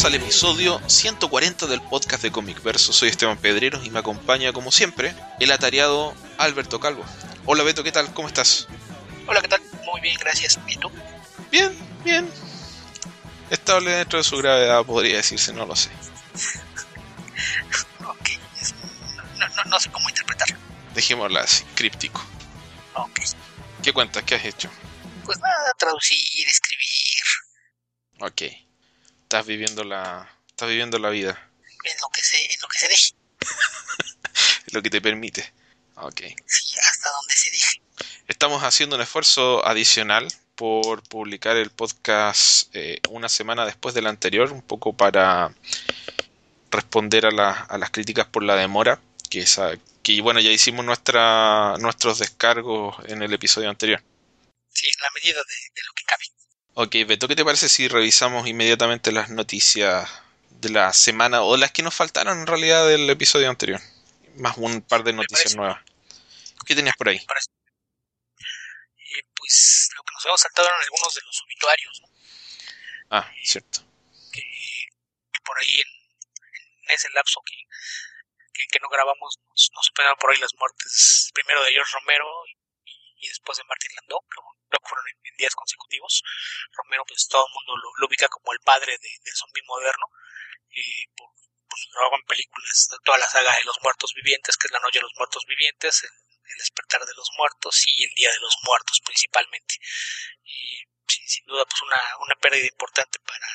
bienvenidos al episodio 140 del podcast de Comic Verso. Soy Esteban Pedreros y me acompaña, como siempre, el atareado Alberto Calvo. Hola Beto, ¿qué tal? ¿Cómo estás? Hola, ¿qué tal? Muy bien, gracias. ¿Y tú? Bien, bien. Estable dentro de su gravedad, podría decirse, no lo sé. ok, no, no, no, sé cómo interpretarlo. Dejémosla así, críptico. Ok. ¿Qué cuentas? ¿Qué has hecho? Pues nada, traducir, escribir. Ok. Estás viviendo la, estás viviendo la vida. En lo que se, en lo que se deje. lo que te permite. Ok. Sí, hasta donde se deje. Estamos haciendo un esfuerzo adicional por publicar el podcast eh, una semana después del anterior, un poco para responder a, a las críticas por la demora, que, esa, que bueno, ya hicimos nuestra, nuestros descargos en el episodio anterior. Sí, en la medida de, lo que cabe. Ok, Beto, ¿qué te parece si revisamos inmediatamente las noticias de la semana o las que nos faltaron en realidad del episodio anterior? Más un par de noticias nuevas. ¿Qué tenías por ahí? Eh, pues lo que nos habíamos saltado eran algunos de los obituarios. ¿no? Ah, cierto. Que, por ahí en, ese lapso que, que, no grabamos nos, nos por ahí las muertes primero de George Romero y, después de Martin Landau, que, fueron en, días consecutivos. Romero pues todo el mundo lo, ubica como el padre del zombie moderno. Eh, por, en películas, toda la saga de los muertos vivientes, que es La Noche de los Muertos Vivientes, el, despertar de los muertos y el Día de los Muertos principalmente. Sin, duda pues una, una pérdida importante para,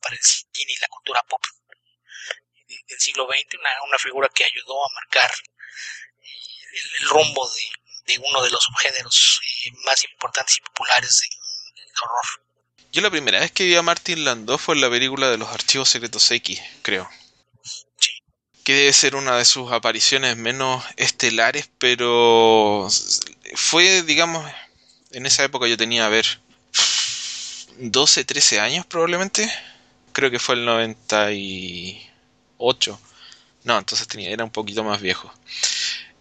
para el cine y la cultura pop del siglo XX, una, una figura que ayudó a marcar el, rumbo de, de, uno de los subgéneros eh, más importantes y populares del horror. Yo la primera vez que vi a Martin Landau fue en la película de los Archivos Secretos X, creo que debe ser una de sus apariciones menos estelares, pero fue, digamos, en esa época yo tenía, a ver, 12, 13 años probablemente. Creo que fue el 98. No, entonces tenía, era un poquito más viejo.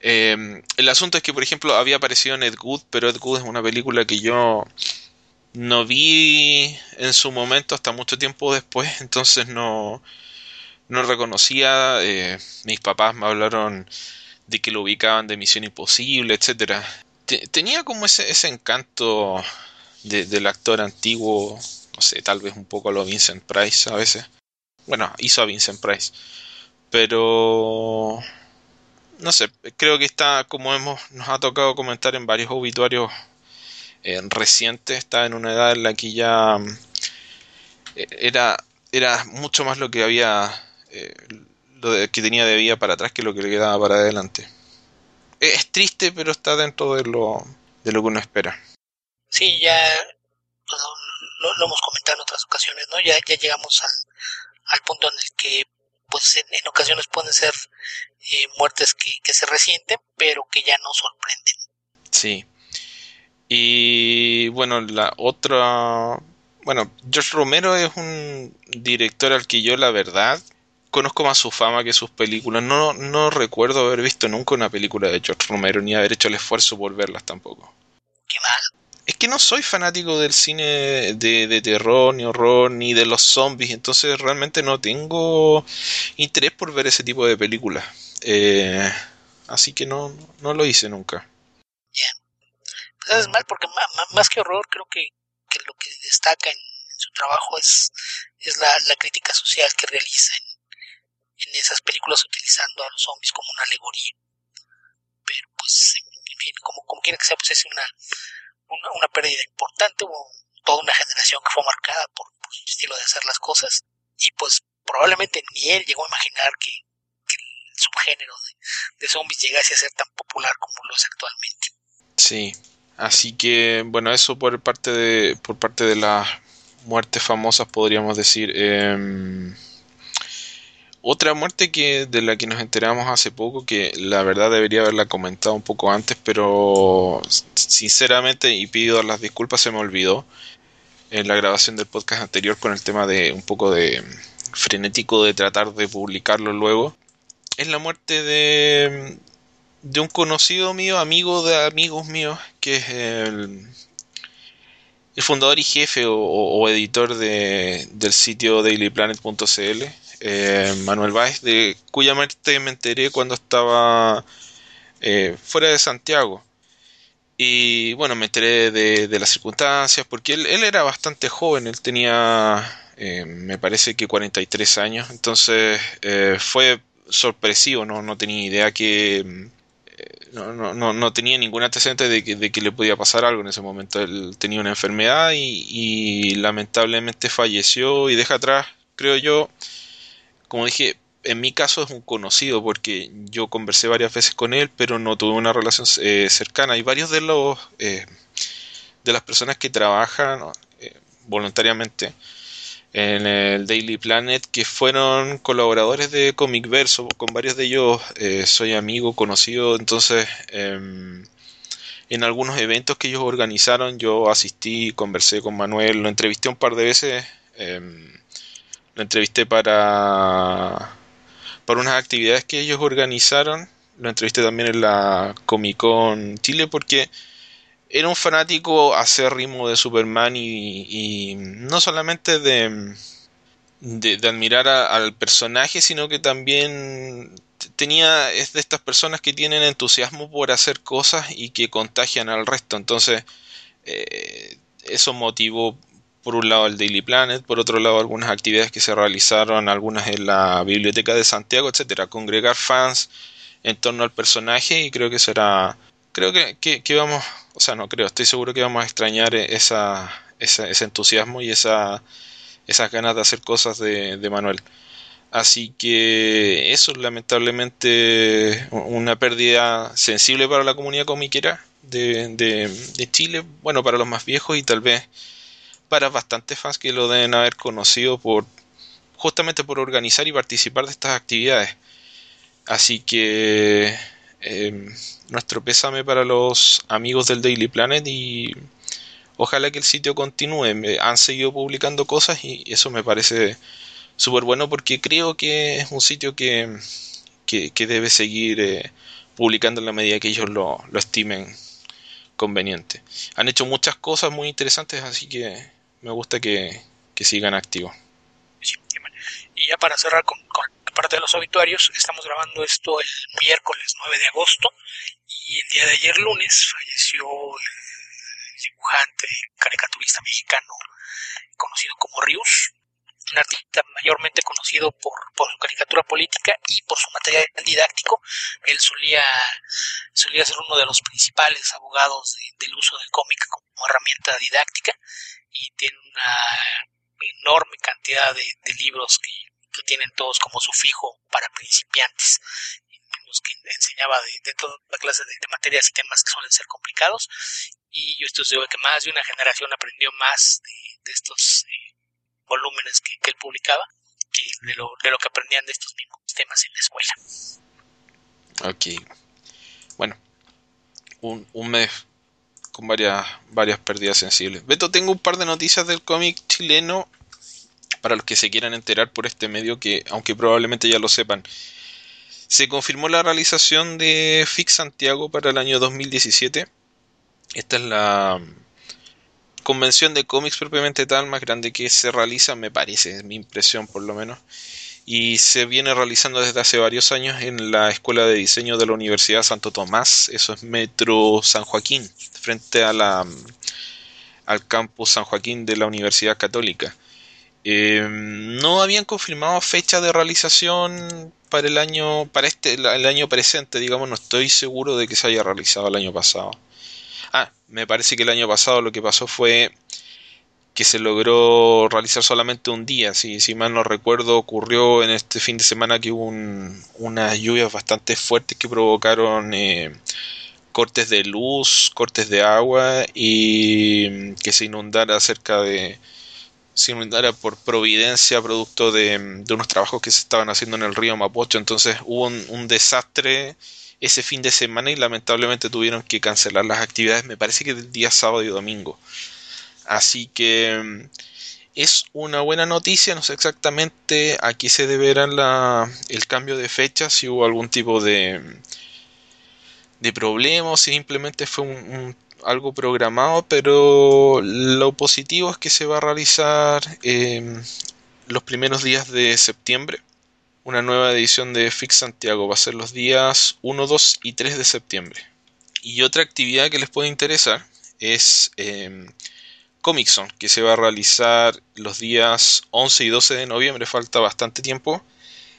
Eh, el asunto es que, por ejemplo, había aparecido en Ed Wood, pero Ed Wood es una película que yo no vi en su momento hasta mucho tiempo después, entonces no, no reconocía, eh, mis papás me hablaron de que lo ubicaban de Misión Imposible, etcétera. tenía como ese, ese encanto del actor antiguo, no sé, tal vez un poco a lo Vincent Price a veces. Bueno, hizo a Vincent Price. Pero no sé, creo que está, como hemos, nos ha tocado comentar en varios obituarios eh, recientes, está en una edad en la que ya eh, era, era mucho más lo que había eh, lo que tenía de vida para atrás que lo que le quedaba para adelante. Es triste, pero está dentro de lo, de lo que uno espera. Sí, ya pues, lo, hemos comentado en otras ocasiones, ¿no? Ya, ya llegamos al, al punto en el que pues en, ocasiones pueden ser eh, muertes que, que se resienten, pero que ya no sorprenden. Sí. Y bueno, la otra bueno, George Romero es un director al que yo la verdad conozco más su fama que sus películas. No, no recuerdo haber visto nunca una película de George Romero ni haber hecho el esfuerzo por verlas tampoco. Qué mal. Es que no soy fanático del cine de, de, terror, ni horror, ni de los zombies, entonces realmente no tengo interés por ver ese tipo de películas. Eh, así que no, no lo hice nunca. Bien. Pues es mal porque más, que horror creo que, que, lo que destaca en, su trabajo es, es la, la crítica social que realiza en, en esas películas utilizando a los zombies como una alegoría. Pero pues, en fin, como, como quiera que sea, pues es una, una, pérdida importante, hubo toda una generación que fue marcada por, su estilo de hacer las cosas y pues probablemente ni él llegó a imaginar que, subgénero de, de, zombies llegase a ser tan popular como lo es actualmente. Sí, así que bueno, eso por parte de, por parte de las muertes famosas podríamos decir. Eh, otra muerte que de la que nos enteramos hace poco, que la verdad debería haberla comentado un poco antes, pero sinceramente, y pido las disculpas, se me olvidó en la grabación del podcast anterior con el tema de un poco de frenético de tratar de publicarlo luego. Es la muerte de, de un conocido mío, amigo de amigos míos, que es el, el fundador y jefe o, editor de, del sitio dailyplanet.cl, eh, Manuel Báez, de cuya muerte me enteré cuando estaba eh, fuera de Santiago. Y bueno, me enteré de, las circunstancias, porque él, él, era bastante joven, él tenía, eh, me parece que 43 años, entonces fue sorpresivo, no, no tenía idea que no, no, no, tenía ningún antecedente de que, de que, le podía pasar algo en ese momento. Él tenía una enfermedad y, lamentablemente falleció y deja atrás, creo yo, como dije, en mi caso es un conocido porque yo conversé varias veces con él, pero no tuve una relación eh, cercana. Y varios de los eh, de las personas que trabajan eh, voluntariamente en el Daily Planet que fueron colaboradores de Comic Verso. Con varios de ellos eh, soy amigo, conocido. Entonces, em, en algunos eventos que ellos organizaron, yo asistí, conversé con Manuel, lo entrevisté un par de veces. Em, lo entrevisté para, para unas actividades que ellos organizaron. Lo entrevisté también en la Comic Con Chile porque era un fanático acérrimo de Superman y, no solamente de, de, admirar al personaje, sino que también tenía, es de estas personas que tienen entusiasmo por hacer cosas y que contagian al resto. Entonces, eh, eso motivó por un lado el Daily Planet, por otro lado algunas actividades que se realizaron, algunas en la Biblioteca de Santiago, etcétera, congregar fans en torno al personaje y creo que será creo que, que, vamos, o sea, no creo, estoy seguro que vamos a extrañar esa, ese entusiasmo y esa, esas ganas de hacer cosas de, de Manuel. Así que eso es lamentablemente una pérdida sensible para la comunidad comiquera de, de, de, Chile, bueno, para los más viejos y tal vez para bastantes fans que lo deben haber conocido por justamente por organizar y participar de estas actividades. Así que Em, nuestro pésame para los amigos del Daily Planet y ojalá que el sitio continúe. han seguido publicando cosas y eso me parece súper bueno porque creo que es un sitio que, que, debe seguir eh, publicando en la medida que ellos lo, lo estimen conveniente. Han hecho muchas cosas muy interesantes, así que me gusta que, que sigan activos. y ya para cerrar con parte de los obituarios, estamos grabando esto el miércoles 9 de agosto y el día de ayer lunes falleció el dibujante, caricaturista mexicano conocido como Rius, un artista mayormente conocido por, su caricatura política y por su material didáctico. Él solía, solía ser uno de los principales abogados del uso del cómic como herramienta didáctica y tiene una enorme cantidad de, de libros que que tienen todos como su fijo para principiantes, en los que enseñaba de, toda la clase de, materias y temas que suelen ser complicados. Y yo estoy seguro que más de una generación aprendió más de, estos eh, volúmenes que, él publicaba que de lo, de lo que aprendían de estos mismos temas en la escuela. Ok. Bueno, un, un mes con varias, varias pérdidas sensibles. Beto, tengo un par de noticias del cómic chileno para los que se quieran enterar por este medio, que aunque probablemente ya lo sepan. Se confirmó la realización de Fix Santiago para el año 2017. Esta es la convención de cómics propiamente tal más grande que se realiza, me parece, es mi impresión por lo menos. Y se viene realizando desde hace varios años en la Escuela de Diseño de la Universidad Santo Tomás, eso es Metro San Joaquín, frente a la, al campus San Joaquín de la Universidad Católica. Eh, no habían confirmado fecha de realización para el año para este el año presente digamos no estoy seguro de que se haya realizado el año pasado. Ah me parece que el año pasado lo que pasó fue que se logró realizar solamente un día si, si mal no recuerdo ocurrió en este fin de semana que hubo unas lluvias bastante fuertes que provocaron eh, cortes de luz cortes de agua y que se inundara cerca de era por providencia, producto de, unos trabajos que se estaban haciendo en el río Mapocho. Entonces hubo un, desastre ese fin de semana y lamentablemente tuvieron que cancelar las actividades, me parece que el día sábado y domingo. Así que mm, es una buena noticia, no sé exactamente a qué se deberá la, el cambio de fecha, si hubo algún tipo de, de problema o si simplemente fue un, algo programado, pero lo positivo es que se va a realizar em, los primeros días de septiembre. Una nueva edición de Fix Santiago va a ser los días 1, 2 y 3 de septiembre. Y otra actividad que les puede interesar es eh, Comic que se va a realizar los días 11 y 12 de noviembre, falta bastante tiempo,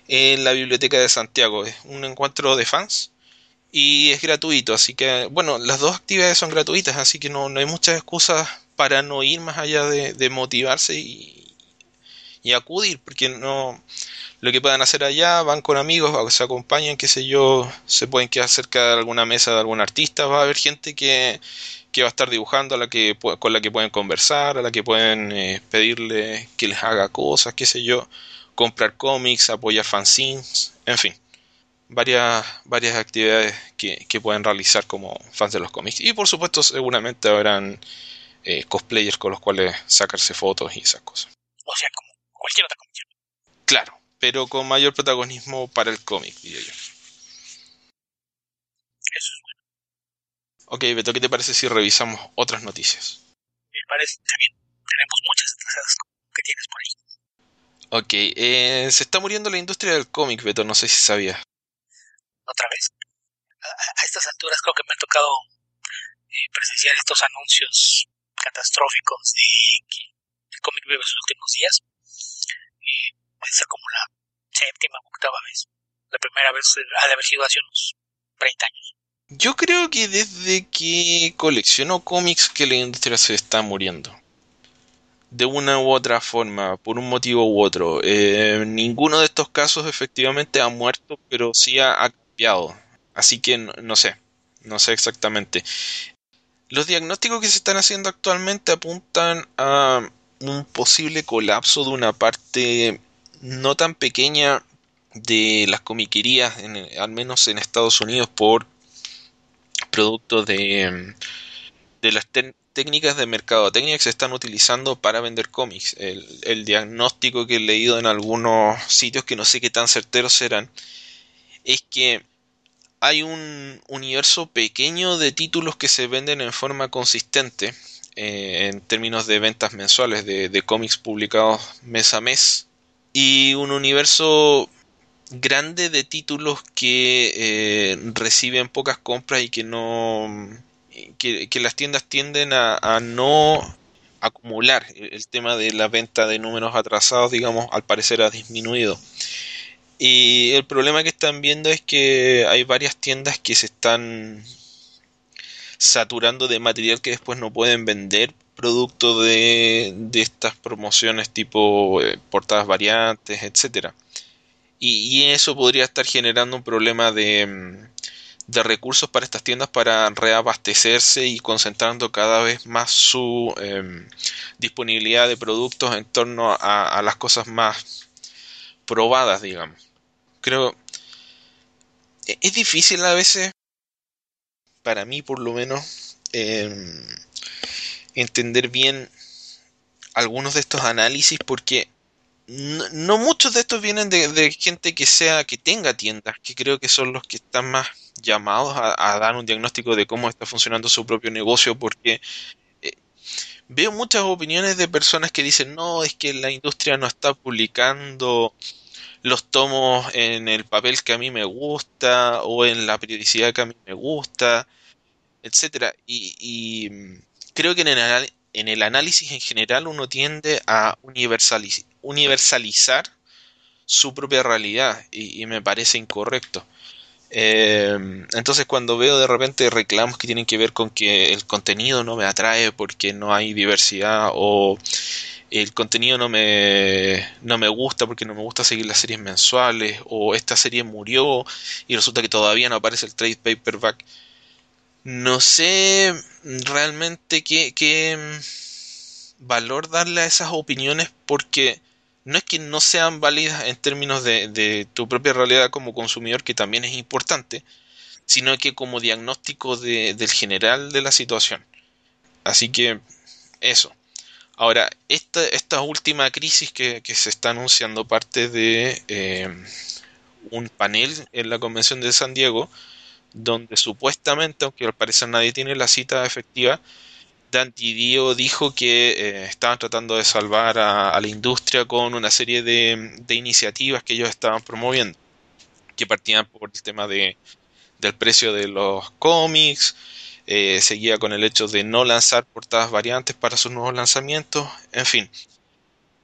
en la Biblioteca de Santiago. Es un encuentro de fans y es gratuito, así que, bueno, las dos actividades son gratuitas, así que no, hay muchas excusas para no ir más allá de, motivarse y, y, acudir, porque no lo que puedan hacer allá, van con amigos, se acompañan, qué sé yo, se pueden quedar cerca de alguna mesa de algún artista, va a haber gente que, que va a estar dibujando, a la que, con la que pueden conversar, a la que pueden eh, pedirle que les haga cosas, qué sé yo, comprar cómics, apoyar fanzines, en fin, varias, varias actividades que, que pueden realizar como fans de los cómics. Y por supuesto seguramente habrán eh, cosplayers con los cuales sacarse fotos y esas cosas. O sea, como cualquier otra convención. Claro, pero con mayor protagonismo para el cómic, diría yo. Eso es Ok, Beto, ¿qué te parece si revisamos otras noticias? Me parece bien. Tenemos muchas cosas que tienes por ahí. Ok, eh, se está muriendo la industria del cómic, Beto, no sé si sabías. Otra vez. A, estas alturas creo que me ha tocado eh, presenciar estos anuncios catastróficos de que el cómic vive sus últimos días. Eh, puede ser como la séptima o octava vez. La primera vez ha de haber sido hace unos 30 años. Yo creo que desde que colecciono cómics que la industria se está muriendo. De una u otra forma, por un motivo u otro. Eh, ninguno de estos casos efectivamente ha muerto, pero sí ha, Así que no, sé, no sé exactamente. Los diagnósticos que se están haciendo actualmente apuntan a un posible colapso de una parte no tan pequeña de las comiquerías, al menos en Estados Unidos, por producto de, de las técnicas de mercadotecnia que se están utilizando para vender cómics. El, diagnóstico que he leído en algunos sitios que no sé qué tan certeros serán es que hay un universo pequeño de títulos que se venden en forma consistente eh, en términos de ventas mensuales de, cómics publicados mes a mes y un universo grande de títulos que eh, reciben pocas compras y que no que, las tiendas tienden a, no acumular. El tema de la venta de números atrasados digamos al parecer ha disminuido y el problema que están viendo es que hay varias tiendas que se están saturando de material que después no pueden vender producto de, de estas promociones tipo eh, portadas variantes etcétera. Y, eso podría estar generando un problema de, mm, de, recursos para estas tiendas para reabastecerse y concentrando cada vez más su em, disponibilidad de productos en torno a, las cosas más probadas, digamos. Creo e, es difícil a veces, para mí por lo menos, em, entender bien algunos de estos análisis porque no, muchos de estos vienen de, gente que sea que tenga tiendas, que creo que son los que están más llamados a, dar un diagnóstico de cómo está funcionando su propio negocio, porque veo muchas opiniones de personas que dicen no, es que la industria no está publicando los tomos en el papel que a mí me gusta o en la periodicidad que a mí me gusta, etcétera. Y, creo que en el, análisis en general uno tiende a universalizar su propia realidad y, me parece incorrecto. Eh, entonces cuando veo de repente reclamos que tienen que ver con que el contenido no me atrae porque no hay diversidad o el contenido no me, no me gusta porque no me gusta seguir las series mensuales o esta serie murió y resulta que todavía no aparece el trade paperback. No sé realmente qué, qué valor darle a esas opiniones porque no es que no sean válidas en términos de, tu propia realidad como consumidor, que también es importante, sino que como diagnóstico del general de la situación. Así que eso. Ahora, esta, esta última crisis que, se está anunciando parte de eh, un panel en la Convención de San Diego, donde supuestamente, aunque al parecer nadie tiene la cita efectiva, Dante Dio dijo que eh, estaban tratando de salvar a, la industria con una serie de, iniciativas que ellos estaban promoviendo, que partían por el tema de, del precio de los cómics, eh, seguía con el hecho de no lanzar portadas variantes para sus nuevos lanzamientos, en fin,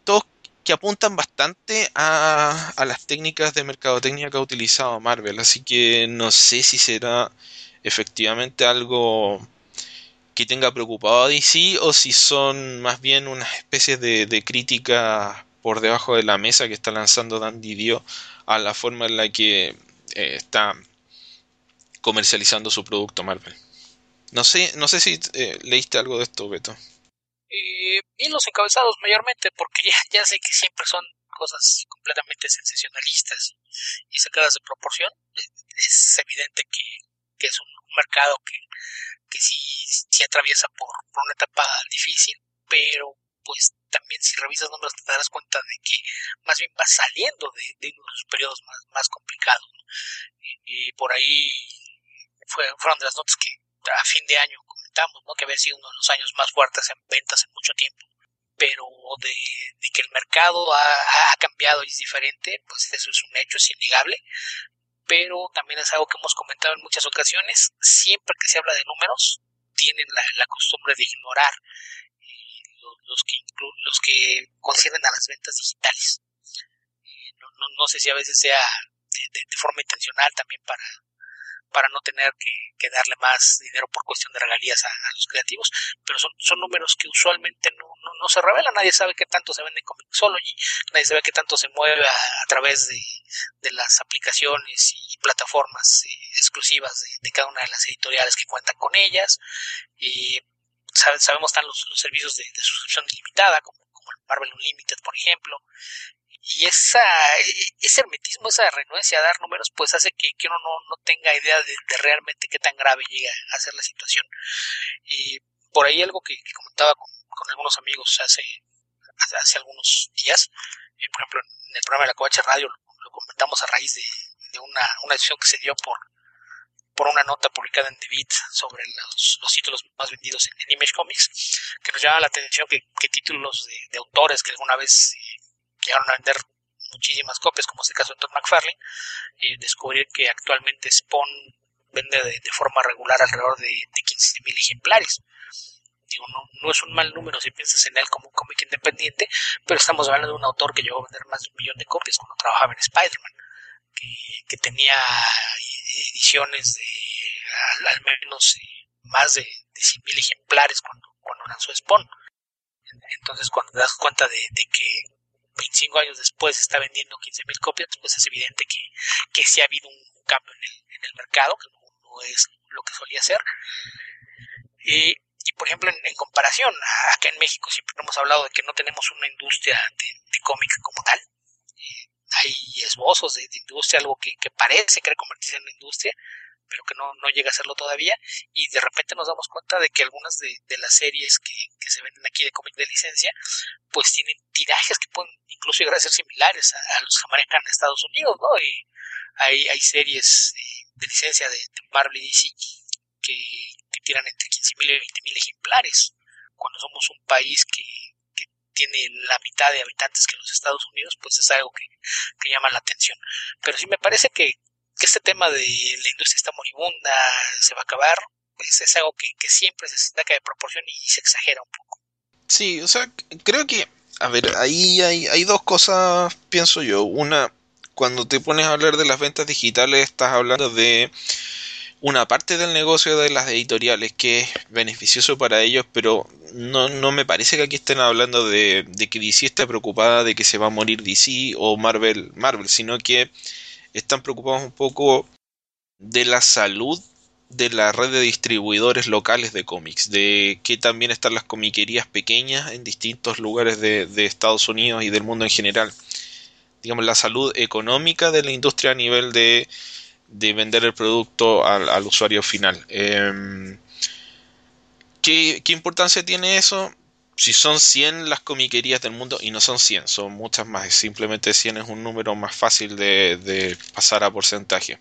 todos que apuntan bastante a, a las técnicas de mercadotecnia que ha utilizado Marvel, así que no sé si será efectivamente algo que tenga preocupado a DC o si son más bien una especie de, de crítica por debajo de la mesa que está lanzando Dandy Dio a la forma en la que eh, está comercializando su producto Marvel. No sé, no sé si eh, leíste algo de esto, Beto. Eh, los encabezados mayormente, porque ya, ya sé que siempre son cosas completamente sensacionalistas y sacadas de proporción. Es evidente que, que es un mercado que que sí, atraviesa por, una etapa difícil, pero pues también si revisas números te darás cuenta de que más bien va saliendo de, de uno de los periodos más, más complicados. Y, por ahí fueron de las notas que a fin de año comentamos, ¿no? que había sido uno de los años más fuertes en ventas en mucho tiempo. Pero de, que el mercado ha, ha cambiado y es diferente, pues eso es un hecho, es innegable pero también es algo que hemos comentado en muchas ocasiones, siempre que se habla de números, tienen la, costumbre de ignorar eh, los, que los que conciernen a las ventas digitales. Eh, no, sé si a veces sea de, forma intencional también para, para no tener que, darle más dinero por cuestión de regalías a, los creativos, pero son, números que usualmente no, se revelan, nadie sabe qué tanto se vende con Mixology, nadie sabe qué tanto se mueve a, través de, de, las aplicaciones y plataformas eh, exclusivas de, cada una de las editoriales que cuentan con ellas, y sabemos están los, servicios de, suscripción ilimitada, como, como el Marvel Unlimited, por ejemplo, y esa, ese hermetismo, esa renuencia a dar números, pues hace que, uno no, tenga idea de, realmente qué tan grave llega a ser la situación. Y por ahí algo que, comentaba con, algunos amigos hace, hace, algunos días, eh, por ejemplo, en el programa de la Covacha Radio lo, comentamos a raíz de, una, una decisión que se dio por, por una nota publicada en The Beat sobre los, los títulos más vendidos en, Image Comics, que nos llama la atención que, títulos de, autores que alguna vez llegaron a vender muchísimas copias, como es el caso de Todd McFarlane, y descubrir que actualmente Spawn vende de, forma regular alrededor de, de 15.000 ejemplares. Digo, no, no, es un mal número si piensas en él como un cómic independiente, pero estamos hablando de un autor que llegó a vender más de un millón de copias cuando trabajaba en Spider-Man, que, tenía ediciones de al, menos eh, más de, de 100.000 ejemplares cuando, cuando lanzó Spawn. Entonces, cuando te das cuenta de que 25 años después está vendiendo 15.000 copias, pues es evidente que, que sí ha habido un cambio en el, en el mercado, que no, es lo que solía ser. Y, y por ejemplo, en, comparación, acá en México siempre hemos hablado de que no tenemos una industria de, cómic como tal. Hay esbozos de, industria, algo que, que parece querer convertirse en una industria, pero que no, no llega a serlo todavía, y de repente nos damos cuenta de que algunas de, las series que, se venden aquí de cómic de licencia, pues tienen tirajes que pueden incluso llegar a ser similares a, los que manejan en Estados Unidos, ¿no? Y hay, hay series de, licencia de, Marvel y DC que, que tiran entre 15.000 y 20.000 ejemplares, cuando somos un país que, tiene la mitad de habitantes que los Estados Unidos, pues es algo que, que llama la atención. Pero sí me parece que que este tema de la industria está moribunda, se va a acabar, pues es algo que, siempre se saca de proporción y se exagera un poco. Sí, o sea, creo que, a ver, ahí hay, hay dos cosas, pienso yo. Una, cuando te pones a hablar de las ventas digitales, estás hablando de una parte del negocio de las editoriales que es beneficioso para ellos, pero no, no me parece que aquí estén hablando de, de que DC está preocupada de que se va a morir DC o Marvel, Marvel, sino que están preocupados un poco de la salud de la red de distribuidores locales de cómics, de que también están las comiquerías pequeñas en distintos lugares de, Estados Unidos y del mundo en general. Digamos, la salud económica de la industria a nivel de, de vender el producto al, usuario final. Em, ¿qué, ¿Qué importancia tiene eso? Si son 100 las comiquerías del mundo, y no son 100, son muchas más, simplemente 100 es un número más fácil de, de pasar a porcentaje,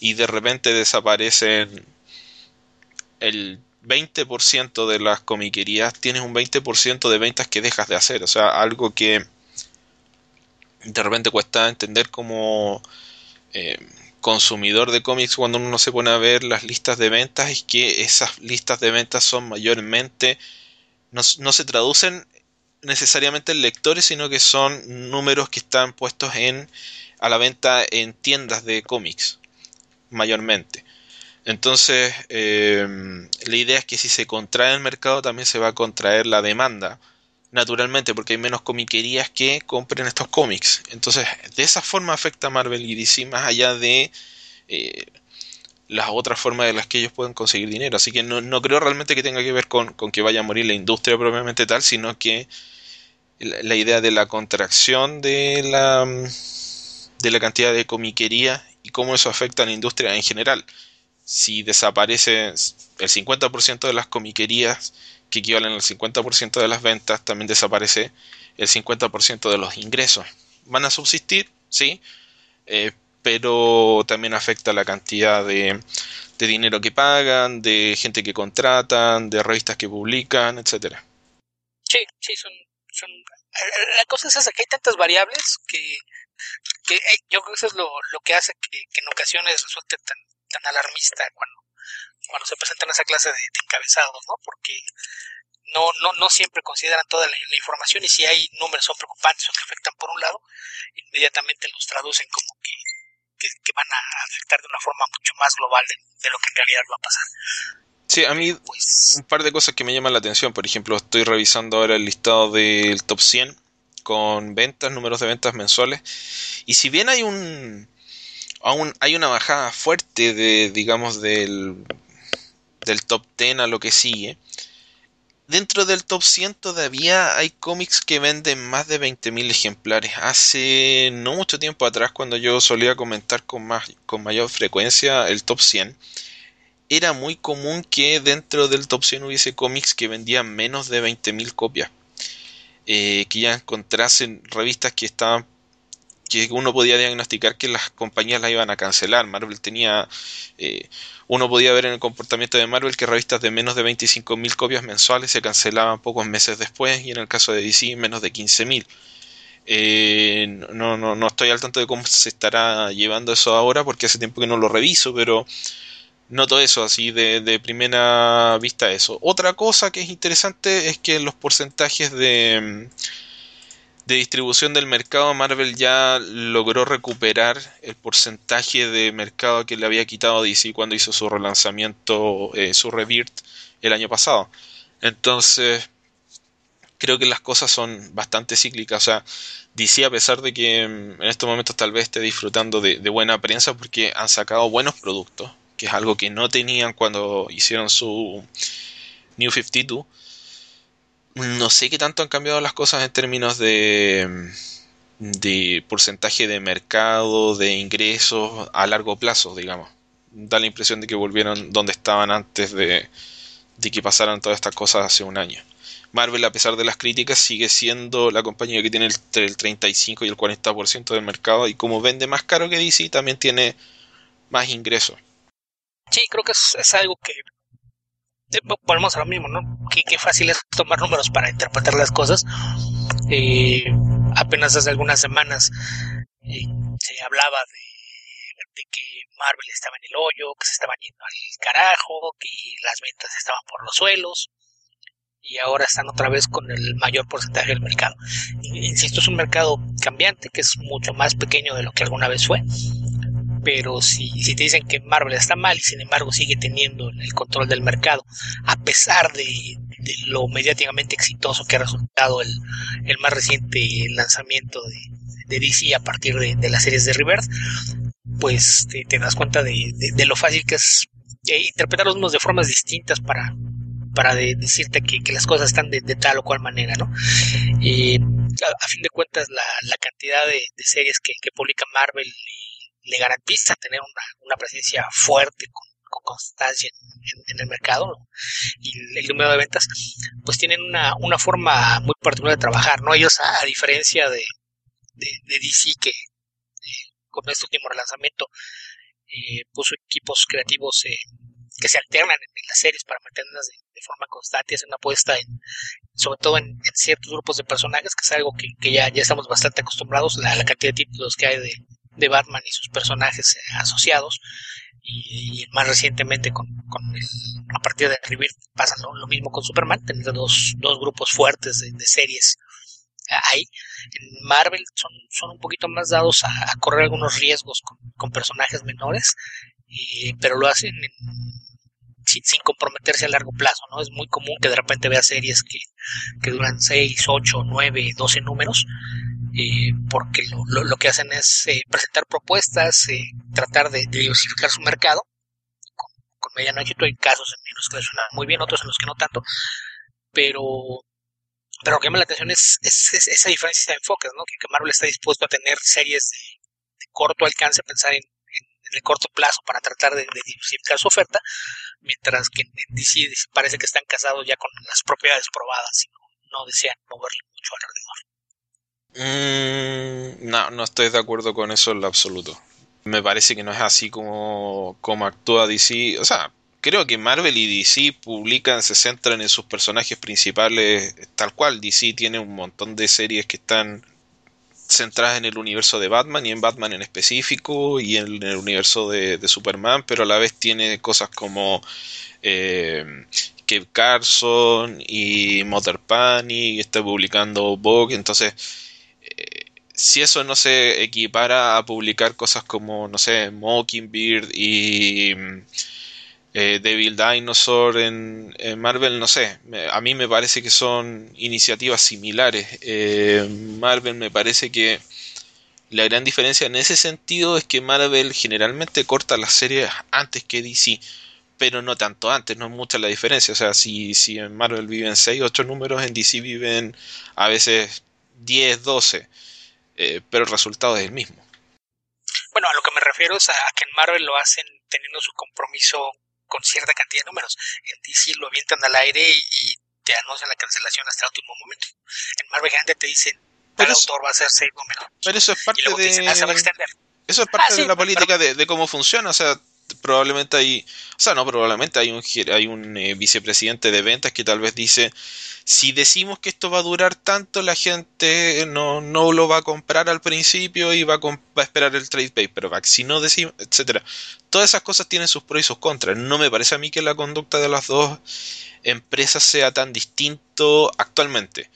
y de repente desaparecen el 20% de las comiquerías, tienes un 20% de ventas que dejas de hacer, o sea, algo que de repente cuesta entender como eh, consumidor de cómics cuando uno se pone a ver las listas de ventas es que esas listas de ventas son mayormente no, se traducen necesariamente en lectores sino que son números que están puestos en a la venta en tiendas de cómics mayormente entonces eh, la idea es que si se contrae el mercado también se va a contraer la demanda naturalmente, porque hay menos comiquerías que compren estos cómics. Entonces, de esa forma afecta a Marvel y DC más allá de eh, las otras formas de las que ellos pueden conseguir dinero. Así que no, no creo realmente que tenga que ver con, con, que vaya a morir la industria propiamente tal, sino que la, idea de la contracción de la, de la cantidad de comiquería y cómo eso afecta a la industria en general. Si desaparece el 50% de las comiquerías, que equivalen al 50% de las ventas, también desaparece el 50% de los ingresos. Van a subsistir, sí, eh, pero también afecta la cantidad de, dinero que pagan, de gente que contratan, de revistas que publican, etcétera. Sí, sí, son, son, la cosa es esa, que hay tantas variables que, que eh, yo creo que eso es lo, que hace que, en ocasiones resulte tan, tan alarmista cuando cuando se presentan esa clase de, encabezados, ¿no? Porque no, no, no siempre consideran toda la, la, información y si hay números son preocupantes o que afectan por un lado, inmediatamente los traducen como que, que, que van a afectar de una forma mucho más global de, de, lo que en realidad va a pasar. Sí, a mí pues, un par de cosas que me llaman la atención, por ejemplo, estoy revisando ahora el listado del top 100 con ventas, números de ventas mensuales, y si bien hay un aún hay una bajada fuerte de digamos del del top 10 a lo que sigue, dentro del top 100 todavía hay cómics que venden más de 20.000 ejemplares. Hace no mucho tiempo atrás, cuando yo solía comentar con, más, con mayor frecuencia el top 100, era muy común que dentro del top 100 hubiese cómics que vendían menos de 20.000 copias. Eh, que ya encontrasen revistas que estaban que uno podía diagnosticar que las compañías las iban a cancelar. Marvel tenía eh, uno podía ver en el comportamiento de Marvel que revistas de menos de 25.000 copias mensuales se cancelaban pocos meses después y en el caso de DC menos de 15.000. Eh, no, no, no estoy al tanto de cómo se estará llevando eso ahora porque hace tiempo que no lo reviso, pero noto eso así de, de primera vista eso. Otra cosa que es interesante es que los porcentajes de de distribución del mercado, Marvel ya logró recuperar el porcentaje de mercado que le había quitado DC cuando hizo su relanzamiento, eh, su Rebirth el año pasado. Entonces, creo que las cosas son bastante cíclicas. O sea, DC, a pesar de que mm, en estos momentos tal vez esté disfrutando de, de buena prensa porque han sacado buenos productos, que es algo que no tenían cuando hicieron su New 52 no sé qué tanto han cambiado las cosas en términos de, de porcentaje de mercado, de ingresos a largo plazo, digamos. Da la impresión de que volvieron donde estaban antes de, de que pasaran todas estas cosas hace un año. Marvel, a pesar de las críticas, sigue siendo la compañía que tiene entre el 35 y el 40% del mercado y como vende más caro que DC, también tiene más ingresos. Sí, creo que es, es algo que volvemos a lo mismo, ¿no? Qué, fácil es tomar números para interpretar las cosas. Eh, apenas hace algunas semanas eh, se hablaba de, que Marvel estaba en el hoyo, que se estaban yendo al carajo, que las ventas estaban por los suelos. Y ahora están otra vez con el mayor porcentaje del mercado. Insisto, es un mercado cambiante que es mucho más pequeño de lo que alguna vez fue pero si, te dicen que Marvel está mal y sin embargo sigue teniendo el control del mercado, a pesar de, lo mediáticamente exitoso que ha resultado el, el más reciente lanzamiento de, DC a partir de, las series de Rebirth, pues te, das cuenta de, de, lo fácil que es interpretar los números de formas distintas para, para decirte que, las cosas están de, tal o cual manera, ¿no? A, a, fin de cuentas, la, la cantidad de, series que, que publica Marvel le garantiza tener una, presencia fuerte con, con constancia en, el mercado y el, número de ventas, pues tienen una, una forma muy particular de trabajar, ¿no? Ellos, a, diferencia de, de, DC, que eh, con este último relanzamiento eh, puso equipos creativos eh, que se alternan en, las series para mantenerlas de, forma constante y hacer una apuesta en, sobre todo en, ciertos grupos de personajes, que es algo que, ya, ya estamos bastante acostumbrados, la, la cantidad de títulos que hay de, de Batman y sus personajes asociados y, más recientemente con, con a partir de Rebirth pasa lo, mismo con Superman, teniendo dos, dos grupos fuertes de, series ahí. En Marvel son, son un poquito más dados a, correr algunos riesgos con, personajes menores, pero lo hacen sin, comprometerse a largo plazo, ¿no? Es muy común que de repente vea series que, que duran 6, 8, 9, 12 números eh, porque lo, que hacen es eh, presentar propuestas, eh, tratar de, diversificar su mercado. Con, con Medianoche hay casos en los que les suena muy bien, otros en los que no tanto, pero, pero lo que llama la atención es, esa diferencia de enfoques, ¿no? que, Marvel está dispuesto a tener series de, corto alcance, pensar en, el corto plazo para tratar de, diversificar su oferta, mientras que en, DC parece que están casados ya con las propiedades probadas y no, no desean moverle mucho alrededor. Mm, no, no estoy de acuerdo con eso en lo absoluto. Me parece que no es así como, como actúa DC. O sea, creo que Marvel y DC publican, se centran en sus personajes principales tal cual. DC tiene un montón de series que están centradas en el universo de Batman y en Batman en específico y en el universo de, Superman, pero a la vez tiene cosas como eh, Kev Carson y Mother Panic, está publicando Vogue, entonces si eso no se equipara a publicar cosas como, no sé, Mockingbird y eh, Devil Dinosaur en, Marvel, no sé, a mí me parece que son iniciativas similares. Eh, Marvel me parece que la gran diferencia en ese sentido es que Marvel generalmente corta las series antes que DC, pero no tanto antes, no es mucha la diferencia. O sea, si, si en Marvel viven 6, 8 números, en DC viven a veces 10, 12. Eh, pero el resultado es el mismo. Bueno, a lo que me refiero es a, que en Marvel lo hacen teniendo su compromiso con cierta cantidad de números. En DC lo avientan al aire y, te anuncian la cancelación hasta el último momento. En Marvel gente te dicen, tal autor va a ser seis números. Pero eso es parte de... Ah, eso es parte ah, de la política de, cómo funciona, o sea, probablemente hay, o sea, no probablemente hay un hay un eh, vicepresidente de ventas que tal vez dice si decimos que esto va a durar tanto, la gente no, no lo va a comprar al principio y va a, va a esperar el trade paperback. Si no decimos, etcétera. Todas esas cosas tienen sus pros y sus contras. No me parece a mí que la conducta de las dos empresas sea tan distinto actualmente.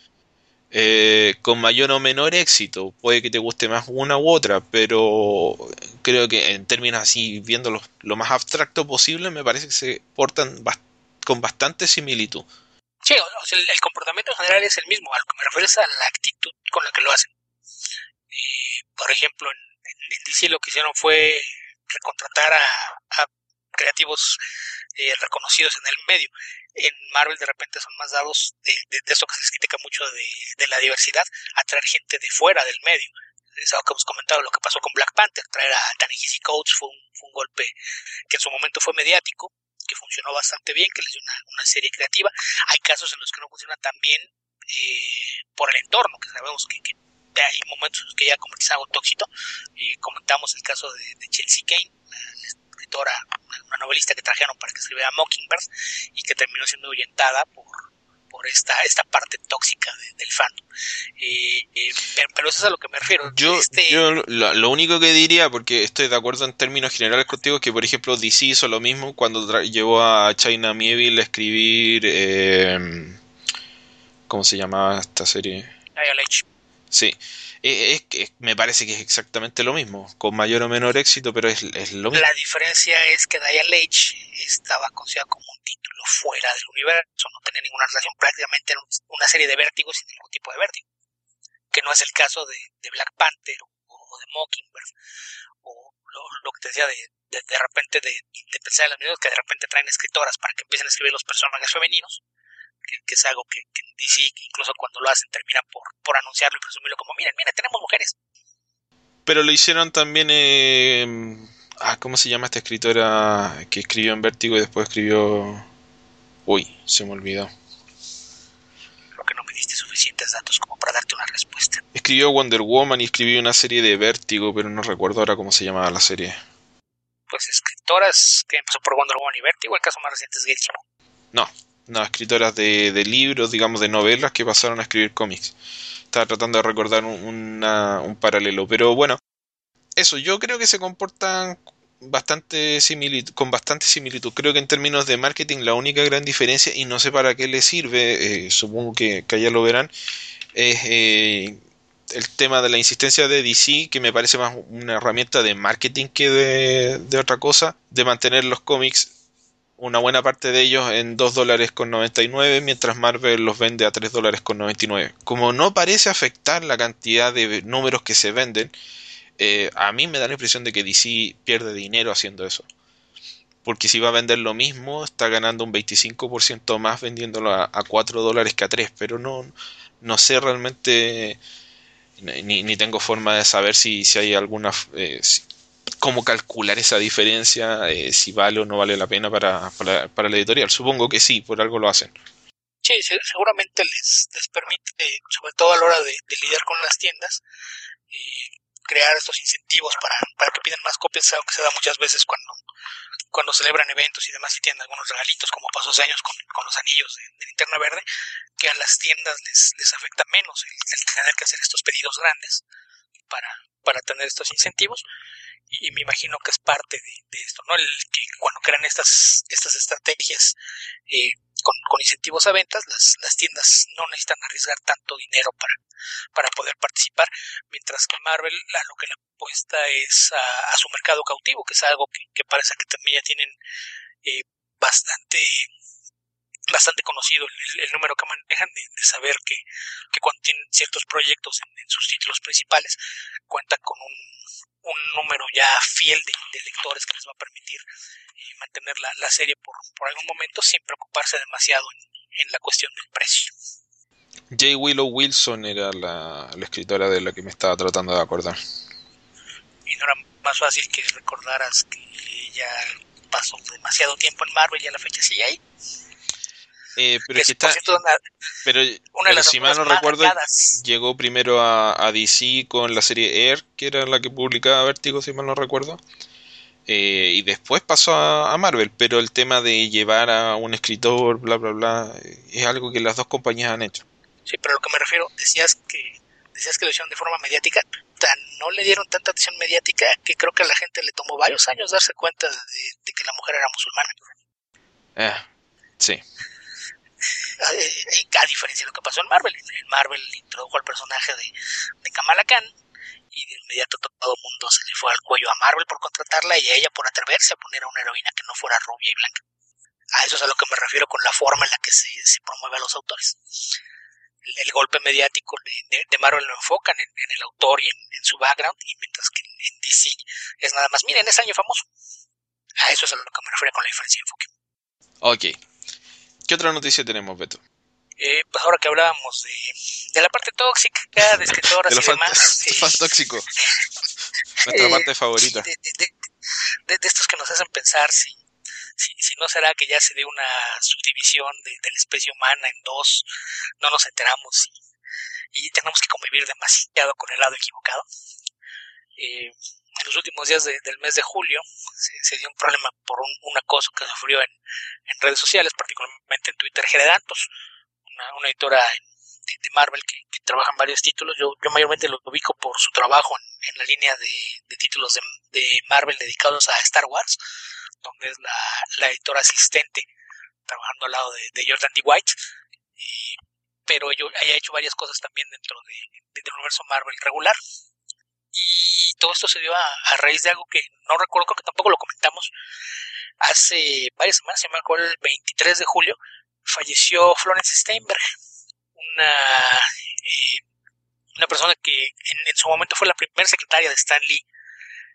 Eh, con mayor o menor éxito. Puede que te guste más una u otra, pero creo que en términos así, viendo lo más abstracto posible, me parece que se portan con bastante similitud. Sí, el, comportamiento en general es el mismo, a lo que me refiero es a la actitud con la que lo hacen. por ejemplo, en, DC lo que hicieron fue recontratar a, creativos eh, reconocidos en el medio. En Marvel de repente son más dados de, de, eso que se critica mucho de, la diversidad, a traer gente de fuera del medio. Es algo que hemos comentado, lo que pasó con Black Panther, traer a Tanehisi Coates fue fue un golpe que en su momento fue mediático, que funcionó bastante bien, que les dio una, serie creativa. Hay casos en los que no funciona tan bien eh, por el entorno, que sabemos que, hay momentos en los que ya convertirse algo tóxico. comentamos el caso de, Chelsea Kane, escritora, una, novelista que trajeron para que escribiera Mockingbird y que terminó siendo ahuyentada por, por esta, esta parte tóxica del fandom. Eh, eh, pero, eso es a lo que me refiero. Yo, este lo, único que diría, porque estoy de acuerdo en términos generales contigo, es que por ejemplo DC hizo lo mismo cuando llevó a China Mieville a escribir... Eh, ¿Cómo se llamaba esta serie? Sí. Es que me parece que es exactamente lo mismo, con mayor o menor éxito, pero es, es lo mismo. La diferencia es que Dial H estaba considerada como un título fuera del universo, no tenía ninguna relación prácticamente en una serie de vértigos sin ningún tipo de vértigo, que no es el caso de, Black Panther o, de Mockingbird, o lo, que te decía de, de, repente de, de pensar en Unidos, que de repente traen escritoras para que empiecen a escribir los personajes femeninos, que, es algo que, que DC, incluso cuando lo hacen, terminan por, por anunciarlo y presumirlo como, miren, miren, tenemos mujeres. Pero lo hicieron también... Eh Ah, ¿cómo se llama esta escritora que escribió en Vértigo y después escribió... Uy, se me olvidó. Creo que no me diste suficientes datos como para darte una respuesta. Escribió Wonder Woman y escribió una serie de Vértigo, pero no recuerdo ahora cómo se llamaba la serie. Pues escritoras que empezó por Wonder Woman y Vértigo, el caso más reciente es Gail No, no, escritoras de, de, libros, digamos, de novelas que pasaron a escribir cómics. Estaba tratando de recordar un, un paralelo, pero bueno, eso, yo creo que se comportan bastante con bastante similitud. Creo que en términos de marketing la única gran diferencia, y no sé para qué le sirve, eh, supongo que, que, allá lo verán, es eh, el tema de la insistencia de DC, que me parece más una herramienta de marketing que de, de otra cosa, de mantener los cómics una buena parte de ellos en 2 dólares con 99, mientras Marvel los vende a 3 dólares con 99. Como no parece afectar la cantidad de números que se venden, eh, a mí me da la impresión de que DC pierde dinero haciendo eso. Porque si va a vender lo mismo, está ganando un 25% más vendiéndolo a, 4 dólares que a 3. Pero no, no sé realmente, ni, ni tengo forma de saber si, si hay alguna... Eh, cómo calcular esa diferencia, eh, si vale o no vale la pena para, para, para, la editorial. Supongo que sí, por algo lo hacen. Sí, seguramente les, les permite, sobre todo a la hora de, de lidiar con las tiendas, eh, crear estos incentivos para, para que pidan más copias, algo que se da muchas veces cuando, cuando celebran eventos y demás y tienen algunos regalitos, como pasó hace años con, con los anillos de, de, linterna verde, que a las tiendas les, les afecta menos el, el tener que hacer estos pedidos grandes para, para tener estos incentivos y me imagino que es parte de, esto, ¿no? El que cuando crean estas, estas estrategias eh, con, con, incentivos a ventas, las, las tiendas no necesitan arriesgar tanto dinero para, para poder participar, mientras que Marvel lo que le apuesta es a, a, su mercado cautivo, que es algo que, que parece que también ya tienen eh, bastante bastante conocido el, el, número que manejan de, de saber que, que, cuando tienen ciertos proyectos en, en, sus títulos principales cuentan con un, un número ya fiel de, de, lectores que les va a permitir eh, mantener la, la, serie por, por algún momento sin preocuparse demasiado en, en la cuestión del precio. J. Willow Wilson era la, la, escritora de la que me estaba tratando de acordar. Y no era más fácil que recordaras que ella pasó demasiado tiempo en Marvel y a la fecha sigue ahí. Eh, pero es que está, una, pero, una pero si mal no recuerdo, llegó primero a, a, DC con la serie Air, que era la que publicaba Vértigo, si mal no recuerdo. Eh, y después pasó a, a, Marvel, pero el tema de llevar a un escritor, bla, bla, bla, es algo que las dos compañías han hecho. Sí, pero a lo que me refiero, decías que decías que lo hicieron de forma mediática, no le dieron tanta atención mediática que creo que a la gente le tomó varios años darse cuenta de, de que la mujer era musulmana. Eh, sí. Eh, a diferencia de lo que pasó en Marvel. En Marvel introdujo al personaje de, de Kamala Khan y de inmediato todo el mundo se le fue al cuello a Marvel por contratarla y a ella por atreverse a poner a una heroína que no fuera rubia y blanca. A eso es a lo que me refiero con la forma en la que se, se promueve a los autores. El, golpe mediático de, Marvel lo enfocan en, en el autor y en, en, su background, y mientras que en DC es nada más, miren, es año famoso. A eso es a lo que me refiero con la diferencia de enfoque. Ok, ¿Qué otra noticia tenemos, Beto? Eh, pues ahora que hablábamos de, de la parte tóxica, de escritoras de y demás. Eh, fan tóxico. Nuestra parte favorita. De, estos que nos hacen pensar si, si, si, no será que ya se dé una subdivisión de, la especie humana en dos, no nos enteramos y, y tenemos que convivir demasiado con el lado equivocado. Eh, en los últimos días de, del mes de julio se, se, dio un problema por un, un acoso que sufrió en, en, redes sociales, particularmente en Twitter, Geredantos, una, una editora de, de Marvel que, trabaja en varios títulos. Yo, yo mayormente lo ubico por su trabajo en, la línea de, de títulos de, Marvel dedicados a Star Wars, donde es la, la editora asistente trabajando al lado de, Jordan D. White. Y, pero yo haya hecho varias cosas también dentro de, del universo Marvel regular y todo esto se dio a, a, raíz de algo que no recuerdo, creo que tampoco lo comentamos. Hace varias semanas, se me acuerdo, el 23 de julio, falleció Florence Steinberg, una, eh, una persona que en, en, su momento fue la primera secretaria de Stan Lee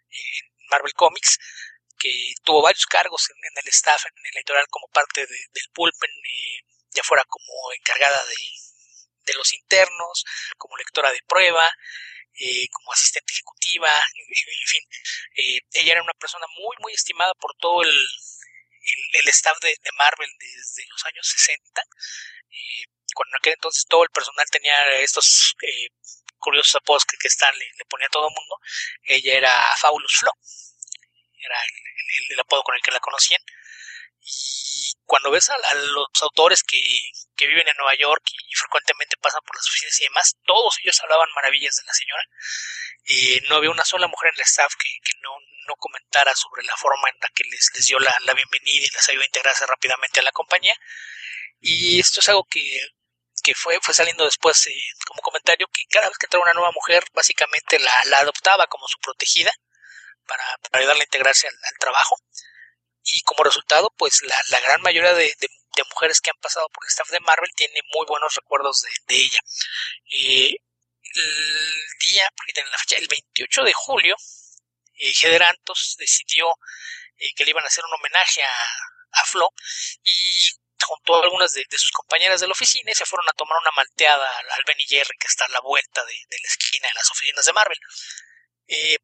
en Marvel Comics, que tuvo varios cargos en, el staff, en el editorial como parte de, del Pulpen, eh, ya fuera como encargada de los internos, como lectora de prueba, eh, como asistente ejecutiva, en fin. Eh, ella era una persona muy, muy estimada por todo el, el, staff de, Marvel desde los años 60. Eh, cuando en aquel entonces todo el personal tenía estos eh, curiosos apodos que, que le, ponía a todo el mundo, ella era Fabulous Flo. Era el, apodo con el que la conocían. Y cuando ves a, los autores que, viven en Nueva York y, frecuentemente pasan por las oficinas y demás, todos ellos hablaban maravillas de la señora. y no había una sola mujer en el staff que, no, comentara sobre la forma en la que les, dio la, bienvenida y les ayudó a integrarse rápidamente a la compañía. Y esto es algo que, fue, fue saliendo después eh, como comentario, que cada vez que entraba una nueva mujer, básicamente la, la adoptaba como su protegida para, ayudarla a integrarse al trabajo y como resultado, pues la, gran mayoría de, mujeres que han pasado por el staff de Marvel tienen muy buenos recuerdos de, ella. Eh, el día, porque tienen la fecha, el 28 de julio, eh, Gederantos decidió eh, que le iban a hacer un homenaje a, Flo y junto a algunas de, sus compañeras de la oficina y se fueron a tomar una malteada al, Ben Jerry que está a la vuelta de, de, la esquina de las oficinas de Marvel. Eh,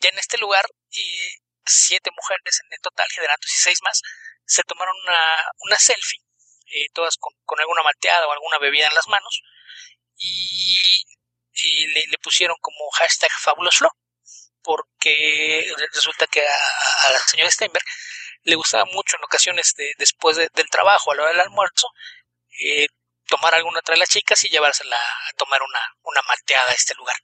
ya en este lugar eh, siete mujeres en total, generando y seis más, se tomaron una, una selfie, eh, todas con, con, alguna malteada o alguna bebida en las manos, y, le, pusieron como hashtag FabulosFlow, porque resulta que a, a la señora Steinberg le gustaba mucho en ocasiones de, después de, del trabajo, a la hora del almuerzo, eh, tomar alguna otra de las chicas y llevársela a tomar una, una malteada a este lugar.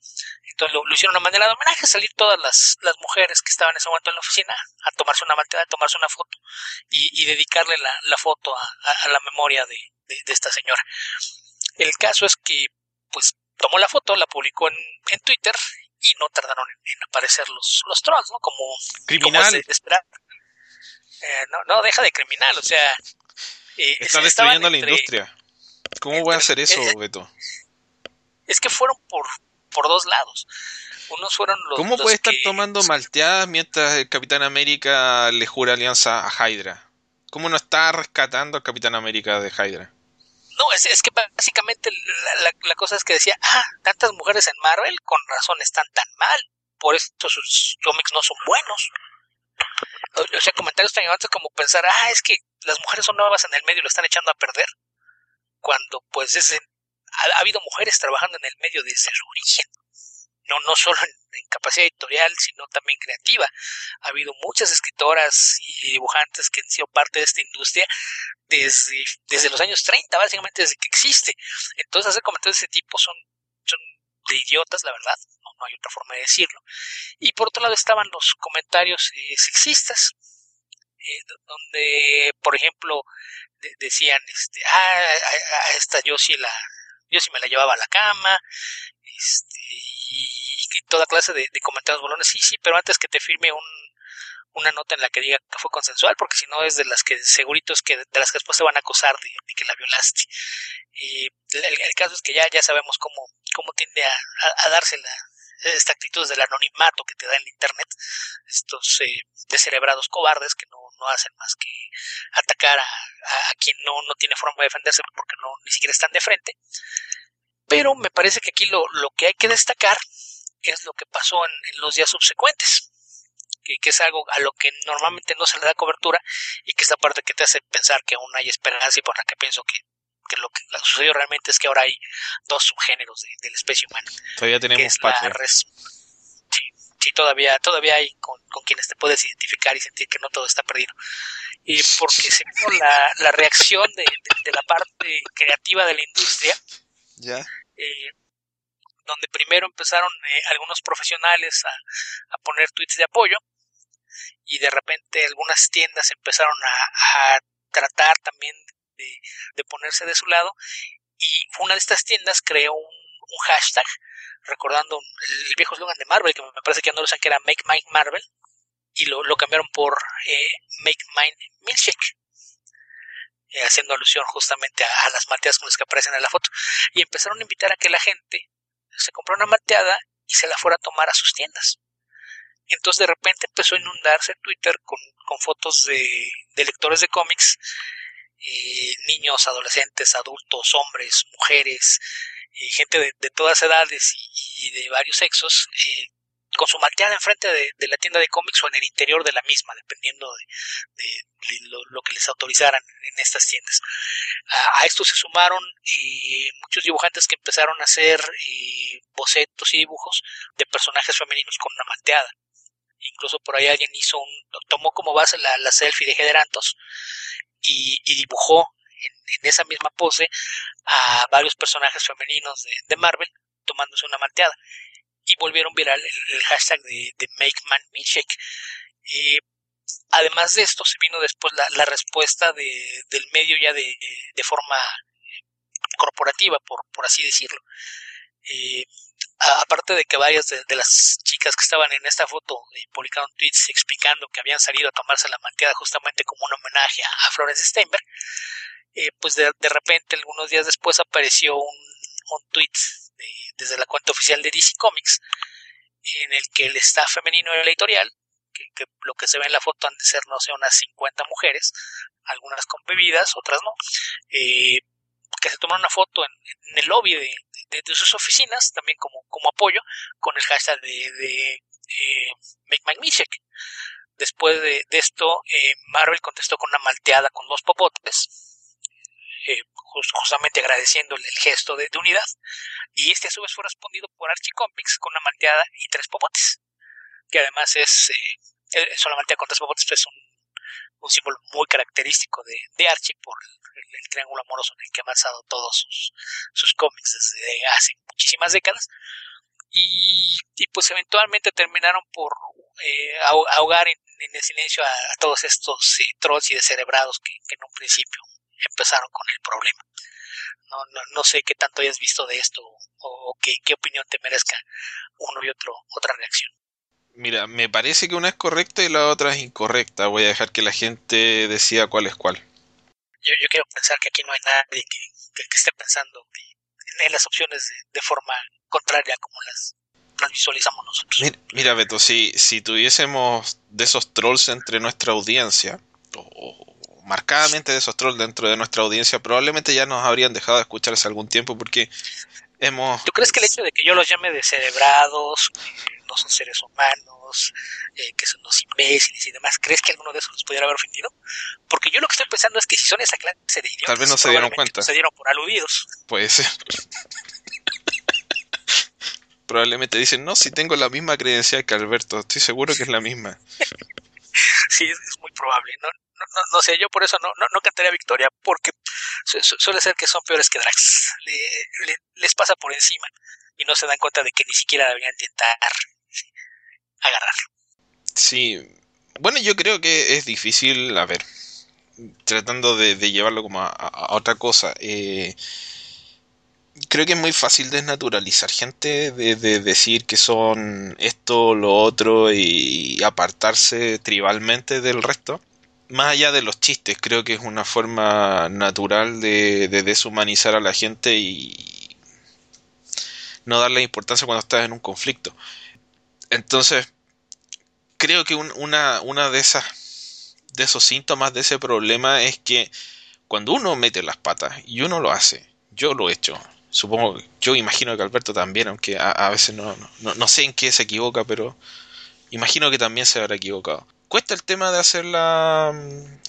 Entonces lo, lo hicieron de una manera de homenaje, salir todas las, las, mujeres que estaban en ese momento en la oficina a tomarse una malteada, a tomarse una foto y, y dedicarle la, la foto a, a, a, la memoria de, de, de, esta señora. El caso es que, pues, tomó la foto, la publicó en, en Twitter y no tardaron en, en, aparecer los, los trolls, ¿no? Como, criminal. Como esperar. Eh, no, no, deja de criminal, o sea... Eh, Está destruyendo entre, la industria. ¿Cómo voy a hacer eso, Beto? Es que fueron por, por dos lados. Unos fueron los. ¿Cómo los puede estar que... tomando malteadas mientras el Capitán América le jura alianza a Hydra? ¿Cómo no está rescatando al Capitán América de Hydra? No, es, es que básicamente la, la, la, cosa es que decía, ah, tantas mujeres en Marvel, con razón están tan mal, por esto sus cómics no son buenos. O, o sea, comentarios tan llevantes como pensar, ah, es que las mujeres son nuevas en el medio y lo están echando a perder cuando pues es, ha, ha, habido mujeres trabajando en el medio desde su origen, no, no solo en, en, capacidad editorial, sino también creativa. Ha habido muchas escritoras y dibujantes que han sido parte de esta industria desde, desde los años 30, básicamente desde que existe. Entonces hacer comentarios de ese tipo son, son de idiotas, la verdad, no, no hay otra forma de decirlo. Y por otro lado estaban los comentarios eh, sexistas, eh, donde, por ejemplo, de, decían, este, ah, a, esta yo sí la, yo sí me la llevaba a la cama, este, y, toda clase de, de, comentarios bolones, sí, sí, pero antes que te firme un, una nota en la que diga que fue consensual, porque si no es de las que seguritos que de las que después se van a acusar de, de que la violaste. Y el, caso es que ya, ya sabemos cómo, cómo tiende a, a, esta actitud del anonimato que te da en internet, estos eh, descerebrados cobardes que no, no, hacen más que atacar a, a, quien no, no tiene forma de defenderse porque no ni siquiera están de frente. Pero me parece que aquí lo, lo que hay que destacar es lo que pasó en, los días subsecuentes. Que, que, es algo a lo que normalmente no se le da cobertura y que esta parte que te hace pensar que aún hay esperanza y por la que pienso que que lo que sucedió realmente es que ahora hay dos subgéneros de, de la especie humana. Todavía tenemos patria. Sí, sí, todavía, todavía hay con, con, quienes te puedes identificar y sentir que no todo está perdido. Y porque se vio la, la reacción de, de, de, la parte creativa de la industria. Ya. Eh, donde primero empezaron eh, algunos profesionales a, a, poner tweets de apoyo y de repente algunas tiendas empezaron a, a tratar también de, de, ponerse de su lado y una de estas tiendas creó un, hashtag recordando el viejo slogan de Marvel que me parece que no lo usan que era Make Mine Marvel y lo, lo cambiaron por eh, Make Mine Milkshake eh, haciendo alusión justamente a, las malteadas con las que aparecen en la foto y empezaron a invitar a que la gente se comprara una malteada y se la fuera a tomar a sus tiendas. Entonces de repente empezó a inundarse Twitter con, con fotos de, de lectores de cómics eh, niños, adolescentes, adultos, hombres, mujeres, gente de, todas edades y, de varios sexos, eh, con su malteada enfrente de, de, la tienda de cómics o en el interior de la misma, dependiendo de, lo, que les autorizaran en estas tiendas. A, esto se sumaron eh, muchos dibujantes que empezaron a hacer eh, bocetos y dibujos de personajes femeninos con una malteada. Incluso por ahí alguien hizo un, tomó como base la, la selfie de Gederantos y, y dibujó en, esa misma pose a varios personajes femeninos de, Marvel tomándose una malteada y volvieron viral el, hashtag de, Make Man Milkshake. Eh, además de esto, se vino después la, respuesta de, del medio ya de, de forma corporativa, por, por así decirlo. Eh, aparte de que varias de, las chicas que estaban en esta foto eh, publicaron tweets explicando que habían salido a tomarse la malteada justamente como un homenaje a, Florence Steinberg, eh, pues de, repente, algunos días después, apareció un, un tweet desde la cuenta oficial de DC Comics en el que el staff femenino del editorial, que, lo que se ve en la foto han de ser, no sé, unas 50 mujeres, algunas con bebidas, otras no, eh, que se tomaron una foto en, el lobby de, sus oficinas, también como, como apoyo, con el hashtag de, de eh, Make. Después de, esto, eh, Marvel contestó con una malteada con dos popotes, eh, justamente agradeciendo el, gesto de, unidad, y este a su vez fue respondido por Archie Comics con una malteada y tres popotes, que además es, eh la malteada con tres popotes es un, un símbolo muy característico de, Archie por el, triángulo amoroso en el que ha basado todos sus, sus cómics desde hace muchísimas décadas. Y, y pues eventualmente terminaron por eh, ahogar en, el silencio a, todos estos eh, trolls y descerebrados que, que, en un principio empezaron con el problema. No, no, no sé qué tanto hayas visto de esto o, qué, qué opinión te merezca uno y otro otra reacción. Mira, me parece que una es correcta y la otra es incorrecta. Voy a dejar que la gente decida cuál es cuál. Yo, yo quiero pensar que aquí no hay nadie que, que, esté pensando en, las opciones de, forma contraria como las, visualizamos nosotros. Mira, Beto, si, si tuviésemos de esos trolls entre nuestra audiencia, o, marcadamente de esos trolls dentro de nuestra audiencia, probablemente ya nos habrían dejado de escuchar hace algún tiempo porque hemos... ¿Tú crees que el hecho de que yo los llame descerebrados, no son seres humanos, eh, que son los imbéciles y demás, ¿crees que alguno de esos los pudiera haber ofendido? Porque yo lo que estoy pensando es que si son esa clase de idiotas, tal vez no se dieron cuenta. se dieron por aludidos. Puede ser. probablemente dicen, no, si tengo la misma credencial que Alberto, estoy seguro que es la misma. sí, es, muy probable. No, no, no, sé, yo por eso no, no, no cantaría victoria, porque suele ser que son peores que Drax. les pasa por encima y no se dan cuenta de que ni siquiera deberían intentar agarrarlo. Sí, bueno, yo creo que es difícil, a ver, tratando de, llevarlo como a, otra cosa. Eh, creo que es muy fácil desnaturalizar gente, de, decir que son esto, lo otro y apartarse tribalmente del resto. Más allá de los chistes, creo que es una forma natural de, de deshumanizar a la gente y no darle importancia cuando estás en un conflicto. Entonces, creo que una, una de esas de esos síntomas de ese problema es que cuando uno mete las patas y uno lo hace, yo lo he hecho, supongo, yo imagino que Alberto también, aunque a, veces no, no, no, sé en qué se equivoca, pero imagino que también se habrá equivocado. Cuesta el tema de hacer la,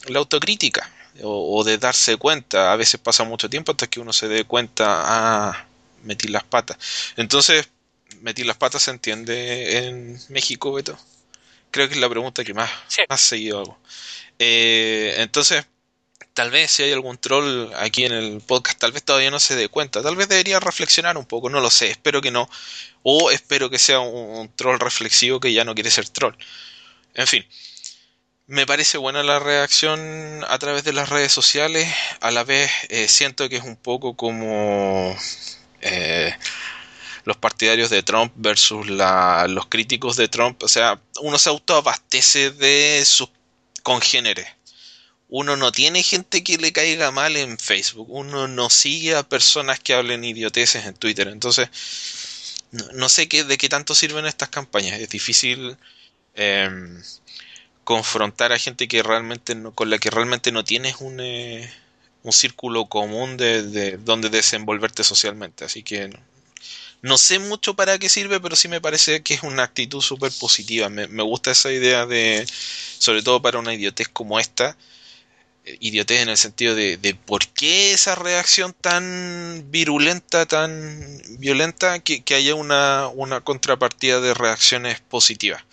la autocrítica o, o, de darse cuenta, a veces pasa mucho tiempo hasta que uno se dé cuenta, ah, metí las patas. Entonces, metí las patas se entiende en México, Beto. Creo que es la pregunta que más, más seguido hago. Eh, entonces, tal vez si hay algún troll aquí en el podcast, tal vez todavía no se dé cuenta. Tal vez debería reflexionar un poco, no lo sé, espero que no. O espero que sea un, troll reflexivo que ya no quiere ser troll. En fin, me parece buena la reacción a través de las redes sociales. A la vez eh, siento que es un poco como eh, los partidarios de Trump versus los críticos de Trump. O sea, uno se autoabastece de sus congéneres. Uno no tiene gente que le caiga mal en Facebook. Uno no sigue a personas que hablen idioteces en Twitter. Entonces, no, sé qué, de qué tanto sirven estas campañas. Es difícil em, confrontar a gente que realmente no, con la que realmente no tienes un, eh, un círculo común de, donde desenvolverte socialmente. Así que no, sé mucho para qué sirve, pero sí me parece que es una actitud súper positiva. Me, gusta esa idea de, sobre todo para una idiotez como esta, eh, idiotez en el sentido de, de, por qué esa reacción tan virulenta, tan violenta, que, haya una, una contrapartida de reacciones positivas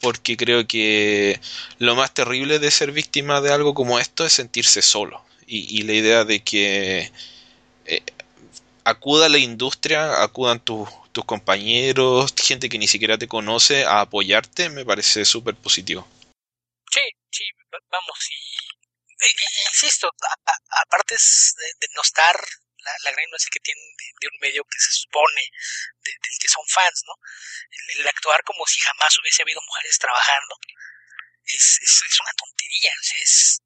porque creo que lo más terrible de ser víctima de algo como esto es sentirse solo. Y, la idea de que eh, acuda la industria, acudan tus compañeros, gente que ni siquiera te conoce a apoyarte, me parece súper positivo. Sí, sí, vamos, y eh, insisto, aparte de, no estar la, gran influencia que tienen de, un medio que se supone del que son fans, ¿no? El, actuar como si jamás hubiese habido mujeres trabajando es, es, una tontería, es,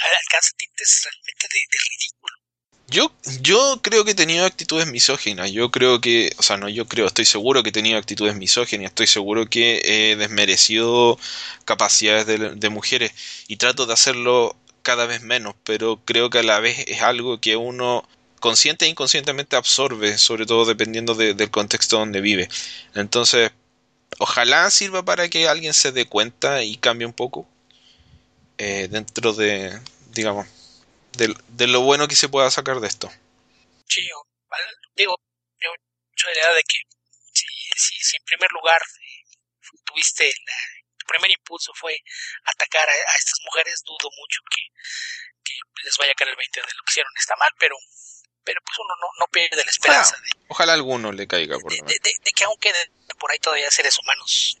alcanza tintes realmente de ridículo. Yo, yo creo que he tenido actitudes misóginas. Yo creo que, o sea, no yo creo, estoy seguro que he tenido actitudes misóginas. Estoy seguro que he desmerecido capacidades de, de, mujeres y trato de hacerlo cada vez menos, pero creo que a la vez es algo que uno consciente e inconscientemente absorbe, sobre todo dependiendo del contexto donde vive. Entonces, ojalá sirva para que alguien se dé cuenta y cambie un poco eh, dentro de, digamos, de, lo bueno que se pueda sacar de esto. Sí, digo, yo soy de la idea de que si, si, en primer lugar tuviste tu primer impulso fue atacar a, a, estas mujeres, dudo mucho que, que les vaya a caer el 20 de lo que hicieron está mal, pero pero pues uno no, no pierde la esperanza. de, ojalá alguno le caiga por de, de, que aún queden por ahí todavía seres humanos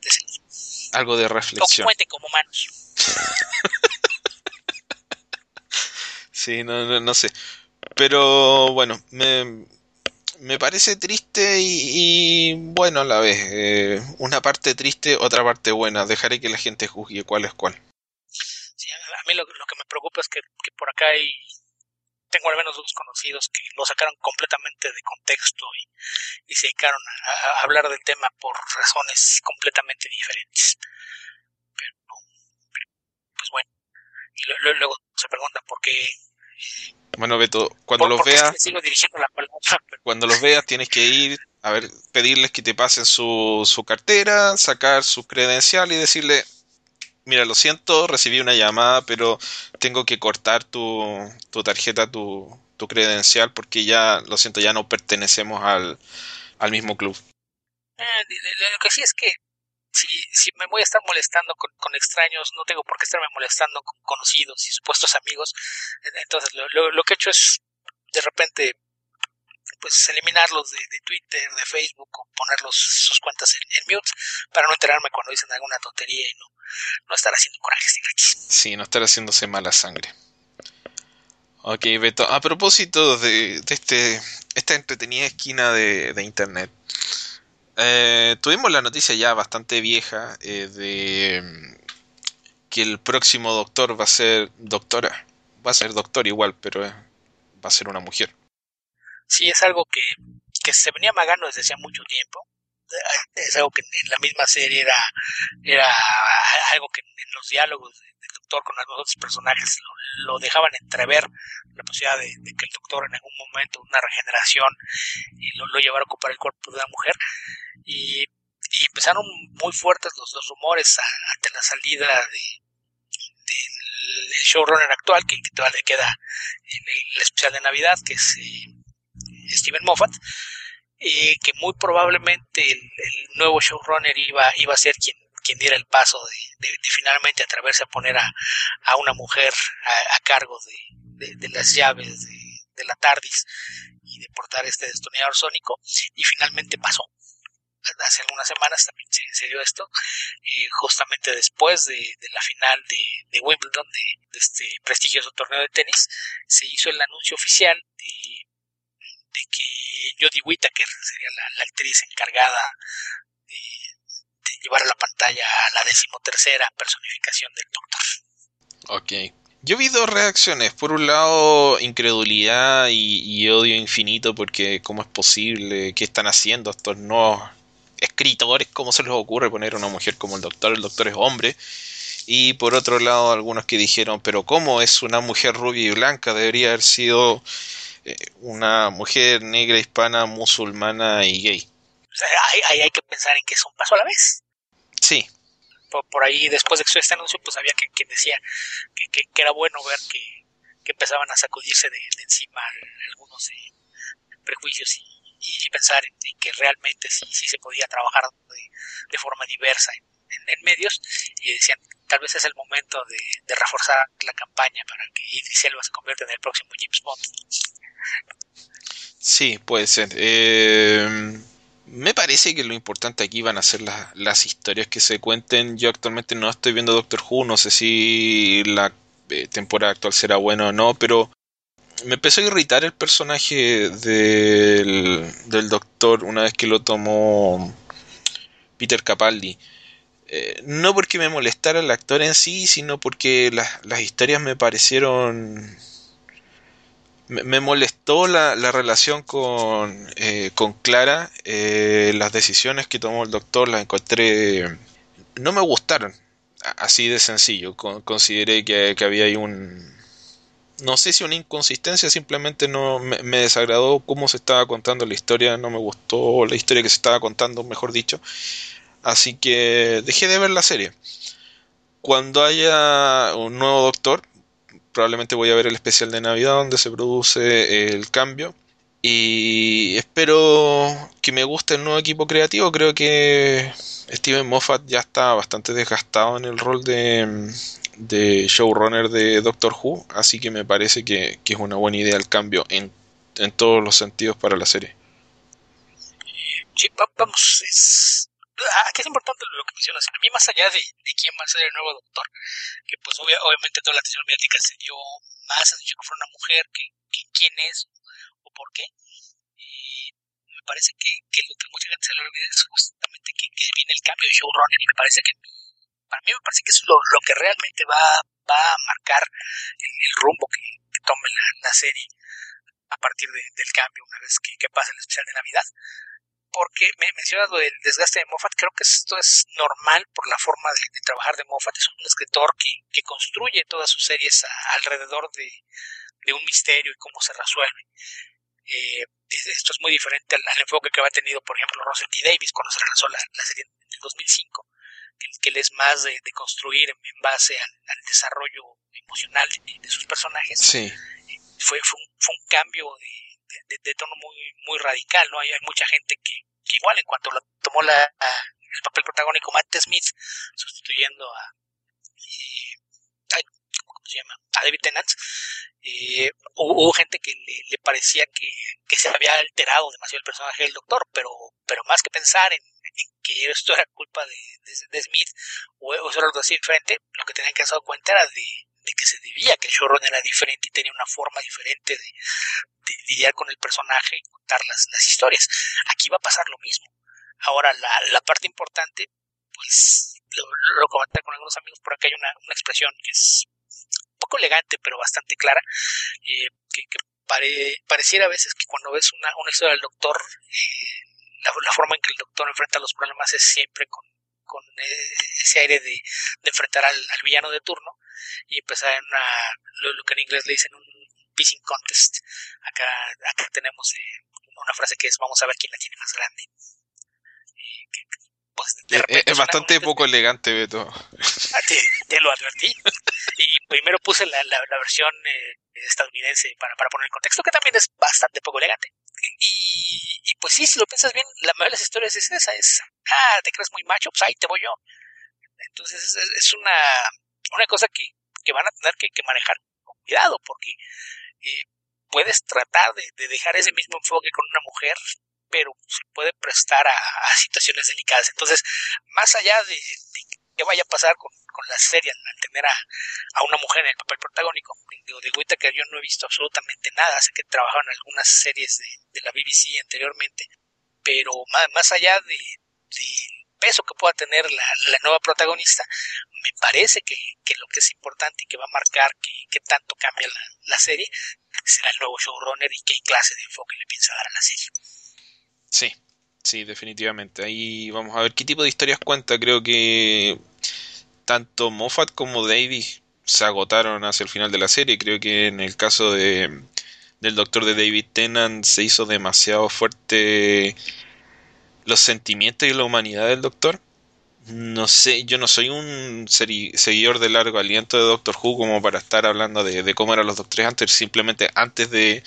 Algo de reflexión. O como humanos. sí, no, no, sé. Pero bueno, me, me parece triste y, bueno a la vez. Eh, una parte triste, otra parte buena. Dejaré que la gente juzgue cuál es cuál. A mí lo, lo que me preocupa es que, que por acá hay tengo al menos dos conocidos que lo sacaron completamente de contexto y, se dedicaron a, hablar del tema por razones completamente diferentes. Pero, pues bueno, y luego se preguntan por qué. Bueno, Beto, cuando los veas. Cuando los veas, tienes que ir a ver, pedirles que te pasen su, su cartera, sacar su credencial y decirle: mira, lo siento, recibí una llamada, pero tengo que cortar tu, tu tarjeta, tu, tu credencial, porque ya, lo siento, ya no pertenecemos al, al mismo club. Eh, lo que sí es que si, si me voy a estar molestando con, con, extraños, no tengo por qué estarme molestando con conocidos y supuestos amigos. Entonces, lo, que he hecho es de repente pues eliminarlos de, Twitter, de Facebook o ponerlos sus cuentas en, mute para no enterarme cuando dicen alguna tontería y no, no estar haciendo corajes Sí, no estar haciéndose mala sangre. Ok, Beto, a propósito de, de este, esta entretenida esquina de internet, eh, tuvimos la noticia ya bastante vieja eh, de que el próximo doctor va a ser doctora. Va a ser doctor igual, pero va a ser una mujer sí es algo que, que se venía magando desde hace mucho tiempo. Es algo que en la misma serie era, era algo que en los diálogos del doctor con algunos otros personajes lo, dejaban entrever, la posibilidad de, que el doctor en algún momento, una regeneración, y lo, llevara a ocupar el cuerpo de la mujer. Y, y empezaron muy fuertes los, los rumores ante la salida de, del showrunner actual, que, todavía le queda en el especial de Navidad, que es eh, Steven Moffat, eh, que muy probablemente el, nuevo showrunner iba, iba a ser quien, quien diera el paso de, finalmente atreverse a poner a, a una mujer a, cargo de, de, las llaves de, la TARDIS y de portar este destornillador sónico, y finalmente pasó. Hace algunas semanas también se, dio esto, eh, justamente después de, la final de, Wimbledon, de, este prestigioso torneo de tenis, se hizo el anuncio oficial de de que Jodie Whittaker sería la, actriz encargada de, llevar a la pantalla a la decimotercera personificación del Doctor. Ok. Yo vi dos reacciones. Por un lado, incredulidad y, odio infinito porque cómo es posible, qué están haciendo estos nuevos escritores, cómo se les ocurre poner a una mujer como el doctor, el doctor es hombre. Y por otro lado, algunos que dijeron, pero ¿cómo es una mujer rubia y blanca? Debería haber sido una mujer negra, hispana, musulmana y gay. ahí, hay que pensar en que es un paso a la vez. Sí. Por, ahí, después de que este anuncio, pues había quien decía que, que, era bueno ver que, que empezaban a sacudirse de, encima algunos eh, prejuicios y, y, pensar en, que realmente sí, sí se podía trabajar de, forma diversa en, medios y decían tal vez es el momento de, reforzar la campaña para que Idris Elba se convierta en el próximo James Bond. Sí, puede ser. Eh, me parece que lo importante aquí van a ser las historias que se cuenten. Yo actualmente no estoy viendo Doctor Who, no sé si la eh, temporada actual será buena o no, pero me empezó a irritar el personaje del, doctor una vez que lo tomó Peter Capaldi. Eh, no porque me molestara el actor en sí, sino porque las historias me parecieron... Me, molestó la, la, relación con, eh, con Clara, eh, las decisiones que tomó el doctor las encontré... No me gustaron, así de sencillo. consideré que, que había ahí un, no sé si una inconsistencia, simplemente no me, desagradó cómo se estaba contando la historia, no me gustó la historia que se estaba contando, mejor dicho. Así que dejé de ver la serie. Cuando haya un nuevo doctor, probablemente voy a ver el especial de Navidad donde se produce el cambio. Y espero que me guste el nuevo equipo creativo. Creo que Steven Moffat ya está bastante desgastado en el rol de, showrunner de Doctor Who, así que me parece que, es una buena idea el cambio en, en, todos los sentidos para la serie. Sí, vamos, es, aquí es importante lo que mencionas. A mí, más allá de, quién va a ser el nuevo doctor, que pues obviamente toda la atención mediática se dio más a que fuera una mujer, que, quién es o por qué. Y me parece que, que lo que mucha gente se le olvida es justamente que, que viene el cambio de showrunner y me parece que para mí me parece que es lo, que realmente va, va a marcar el, rumbo que, tome la, serie a partir del cambio una vez que, que pase el especial de Navidad. Porque me mencionas lo del desgaste de Moffat, creo que esto es normal por la forma de, trabajar de Moffat. Es un escritor que, que construye todas sus series alrededor de, de un misterio y cómo se resuelve. Eh, esto es muy diferente al, enfoque que había tenido, por ejemplo, Russell T. Davis cuando se lanzó la, la serie en el 2005 que, él es más de, construir en, base al, desarrollo emocional de, sus personajes, sí. fue, fue, un, fue un cambio de, tono muy, muy radical, ¿no? Hay, mucha gente que, igual en cuanto tomó la, el papel protagónico Matt Smith, sustituyendo a, eh, ¿cómo se llama? A David Tennant, eh, hubo, gente que le, parecía que, se había alterado demasiado el personaje del doctor, pero, pero más que pensar en, que esto era culpa de, de, Smith o, eso era algo así diferente, lo que tenían que hacer cuenta era de, que se debía, que el showrunner era diferente y tenía una forma diferente de, lidiar con el personaje contar las, las historias. Aquí va a pasar lo mismo. Ahora, la, la parte importante, pues lo, lo, comenté con algunos amigos, por acá hay una, una expresión que es un poco elegante, pero bastante clara, eh, que, pareciera a veces que cuando ves una, una historia del doctor, eh, la, forma en que el doctor enfrenta los problemas es siempre con, con ese aire de, de enfrentar al, villano de turno y empezar en una, lo, que en inglés le dicen un pissing contest. Acá, acá tenemos eh, una frase que es vamos a ver quién la tiene más grande. Pues, eh, es bastante poco elegante, Beto. Ah, te, lo advertí. Y primero puse la, la, versión eh, estadounidense para, para poner el contexto, que también es bastante poco elegante. Y, y, pues sí, si lo piensas bien, la mayoría de las historias es esa, es, ah, te crees muy macho, pues ahí te voy yo. Entonces es, es una, una cosa que, que van a tener que, que manejar con cuidado, porque eh, puedes tratar de, de, dejar ese mismo enfoque con una mujer, pero se puede prestar a, situaciones delicadas. Entonces, más allá de, de qué vaya a pasar con, con la serie al tener a, a, una mujer en el papel protagónico. Digo, de que yo no he visto absolutamente nada, sé que trabajado en algunas series de, la BBC anteriormente, pero más, más allá de, peso que pueda tener la, nueva protagonista, me parece que, que, lo que es importante y que va a marcar que, que tanto cambia la, la, serie será el nuevo showrunner y qué clase de enfoque le piensa dar a la serie. Sí, sí, definitivamente. Ahí vamos a ver qué tipo de historias cuenta. Creo que tanto Moffat como Davis se agotaron hacia el final de la serie. Creo que en el caso de del doctor de David Tennant se hizo demasiado fuerte los sentimientos y la humanidad del doctor. No sé, yo no soy un seguidor de largo aliento de Doctor Who como para estar hablando de, cómo eran los doctores antes. Simplemente antes de,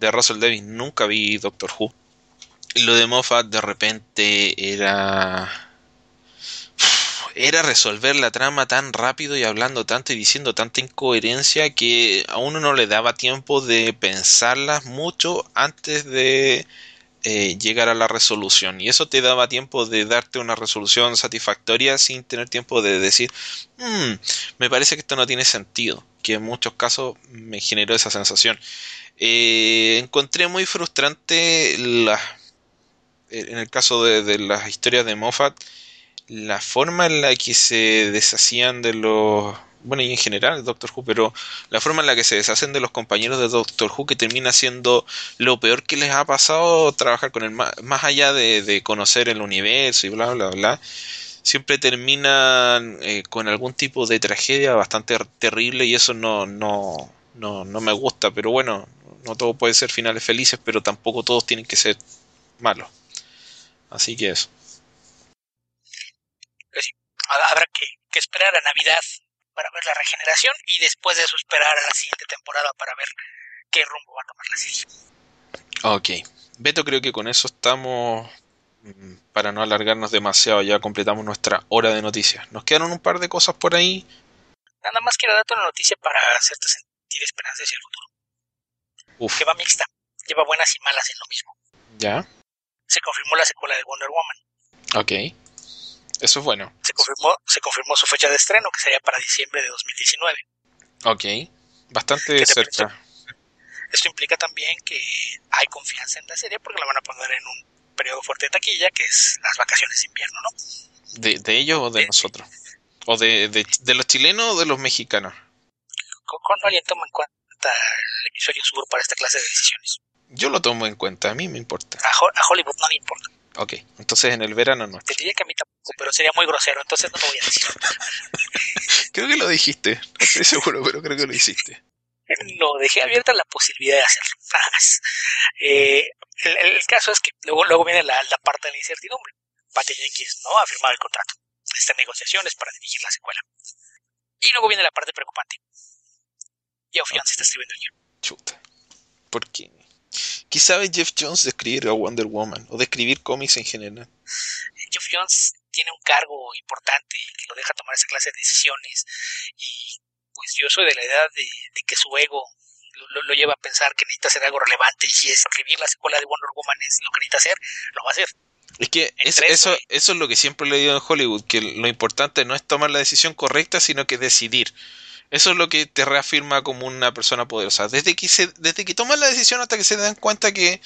de Russell Davis nunca vi Doctor Who. Lo de Moffat de repente era era resolver la trama tan rápido y hablando tanto y diciendo tanta incoherencia que a uno no le daba tiempo de pensarlas mucho antes de eh, llegar a la resolución. Y eso te daba tiempo de darte una resolución satisfactoria sin tener tiempo de decir, hmm, me parece que esto no tiene sentido. Que en muchos casos me generó esa sensación. Eh, encontré muy frustrante la, en el caso de, de las historias de Moffat la forma en la que se deshacían de los bueno y en general Doctor Who pero la forma en la que se deshacen de los compañeros de Doctor Who que termina siendo lo peor que les ha pasado trabajar con él más, allá de, conocer el universo y bla bla bla siempre terminan eh, con algún tipo de tragedia bastante terrible y eso no no no no me gusta pero bueno no todo puede ser finales felices pero tampoco todos tienen que ser malos. Así que eso. Habrá que, esperar a Navidad para ver la regeneración y después de eso esperar a la siguiente temporada para ver qué rumbo va a tomar la serie. Ok. Beto, creo que con eso estamos. Mm, para no alargarnos demasiado, ya completamos nuestra hora de noticias. Nos quedaron un par de cosas por ahí. Nada más quiero darte una noticia para hacerte sentir esperanza hacia el futuro. Uf. Que va mixta. Lleva buenas y malas en lo mismo. ¿Ya? Se confirmó la secuela de Wonder Woman. Ok. Eso es bueno. Se confirmó, se confirmó su fecha de estreno, que sería para diciembre de 2019. Ok, bastante cerca. Esto implica también que hay confianza en la serie porque la van a poner en un periodo fuerte de taquilla, que es las vacaciones de invierno, ¿no? ¿De, ellos o de, nosotros? ¿O de, de, los chilenos o de los mexicanos? ¿Cuándo alguien toma en cuenta el episodio sur para esta clase de decisiones? Yo lo tomo en cuenta, a mí me importa. a Hollywood no le importa. Ok, entonces en el verano no. Te diría que a mí pero sería muy grosero, entonces no lo voy a decir. creo que lo dijiste, no estoy seguro, pero creo que lo hiciste. No, dejé abierta la posibilidad de hacerlo. eh, el, caso es que luego, luego viene la, la parte de la incertidumbre. Patty Jenkins no ha firmado el contrato. Está en negociaciones para dirigir la secuela. Y luego viene la parte preocupante. Geoff Jones está escribiendo el guion. Chuta. ¿Por qué? ¿Qué sabe Jeff Jones de escribir a Wonder Woman o de escribir cómics en general? Jeff Jones tiene un cargo importante que lo deja tomar esa clase de decisiones y pues yo soy de la edad de, que su ego lo, lleva a pensar que necesita hacer algo relevante y si escribir la secuela de Wonder Woman es lo que necesita hacer, lo va a hacer. Es que eso, eso, eso es lo que siempre le digo en Hollywood, que lo importante no es tomar la decisión correcta, sino que decidir. Eso es lo que te reafirma como una persona poderosa. Desde que, se, desde que tomas la decisión hasta que se dan cuenta que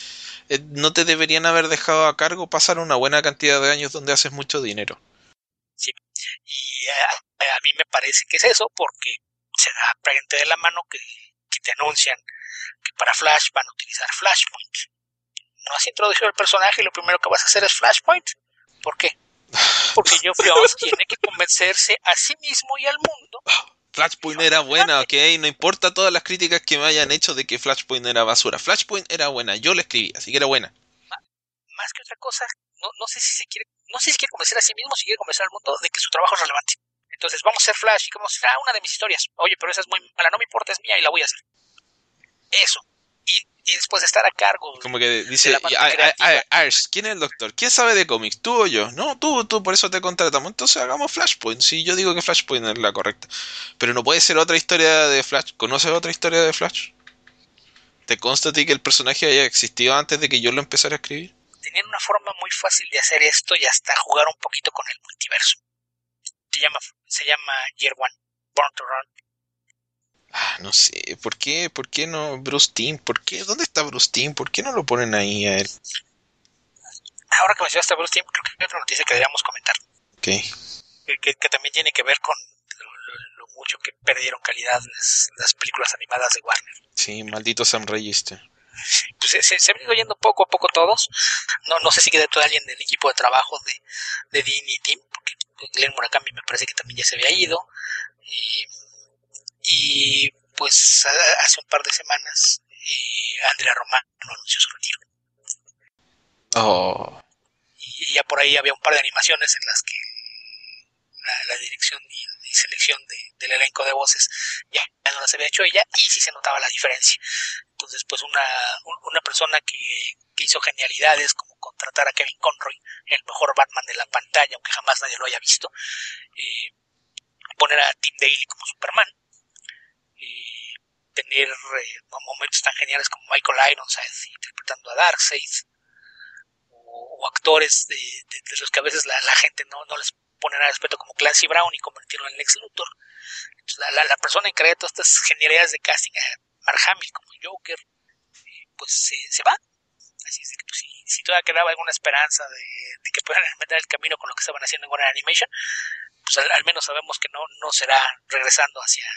eh, no te deberían haber dejado a cargo, pasar una buena cantidad de años donde haces mucho dinero. Sí, y a, a mí me parece que es eso, porque se da frente de la mano que, que, te anuncian que para Flash van a utilizar Flashpoint. No has introducido el personaje y lo primero que vas a hacer es Flashpoint. ¿Por qué? Porque Geoff Jones tiene que convencerse a sí mismo y al mundo Flashpoint era buena, ok, no importa todas las críticas que me hayan hecho de que Flashpoint era basura. Flashpoint era buena, yo la escribí, así que era buena. Más que otra cosa, no, sé si se quiere, no sé si quiere convencer a sí mismo, si quiere convencer al mundo de que su trabajo es relevante. Entonces vamos a hacer Flash y como será una de mis historias. Oye, pero esa es muy mala, no me importa, es mía y la voy a hacer. Eso y, después de estar a cargo. Como que dice, ¿quién es el doctor? ¿Quién sabe de cómics? ¿Tú o yo? No, tú, tú, por eso te contratamos. Entonces hagamos Flashpoint. Sí, yo digo que Flashpoint es la correcta. Pero no puede ser otra historia de Flash. ¿Conoces otra historia de Flash? ¿Te consta a ti que el personaje haya existido antes de que yo lo empezara a escribir? Tenían una forma muy fácil de hacer esto y hasta jugar un poquito con el multiverso. Se llama, se llama Year One, Born to Run. Ah, no sé, ¿por qué, ¿por qué no Bruce Team? ¿Por qué? ¿Dónde está Bruce Team? ¿Por qué no lo ponen ahí a él? Ahora que mencionaste a Bruce Team, creo que hay otra noticia que deberíamos comentar. ¿Qué? Que, que, también tiene que ver con lo, mucho que perdieron calidad las, películas animadas de Warner. Sí, maldito Sam Raimi Pues se, se, han ido yendo poco a poco todos. No, no sé si queda todo alguien del equipo de trabajo de, de Dean y Tim, porque Glenn Murakami me parece que también ya se había ido. y pues hace un par de semanas Andrea Romano anunció su retiro. Oh. Y ya por ahí había un par de animaciones en las que la, dirección y, selección del elenco de voces ya, no las había hecho ella y sí se notaba la diferencia. Entonces, pues una, una persona que, hizo genialidades como contratar a Kevin Conroy, el mejor Batman de la pantalla, aunque jamás nadie lo haya visto, eh, poner a Tim Daly como Superman, eh, tener eh, momentos tan geniales como Michael Ironside interpretando a Darkseid, o, actores de, los que a veces la, gente no, les poner a respeto como Clancy Brown y convertirlo en Lex Luthor. la, la, persona encargada de todas estas genialidades de casting, Mark Hamill como Joker, eh, pues se, va. Así es que pues, si, todavía quedaba alguna esperanza de, que puedan meter el camino con lo que estaban haciendo en Warner Animation, pues al, menos sabemos que no, no será regresando hacia,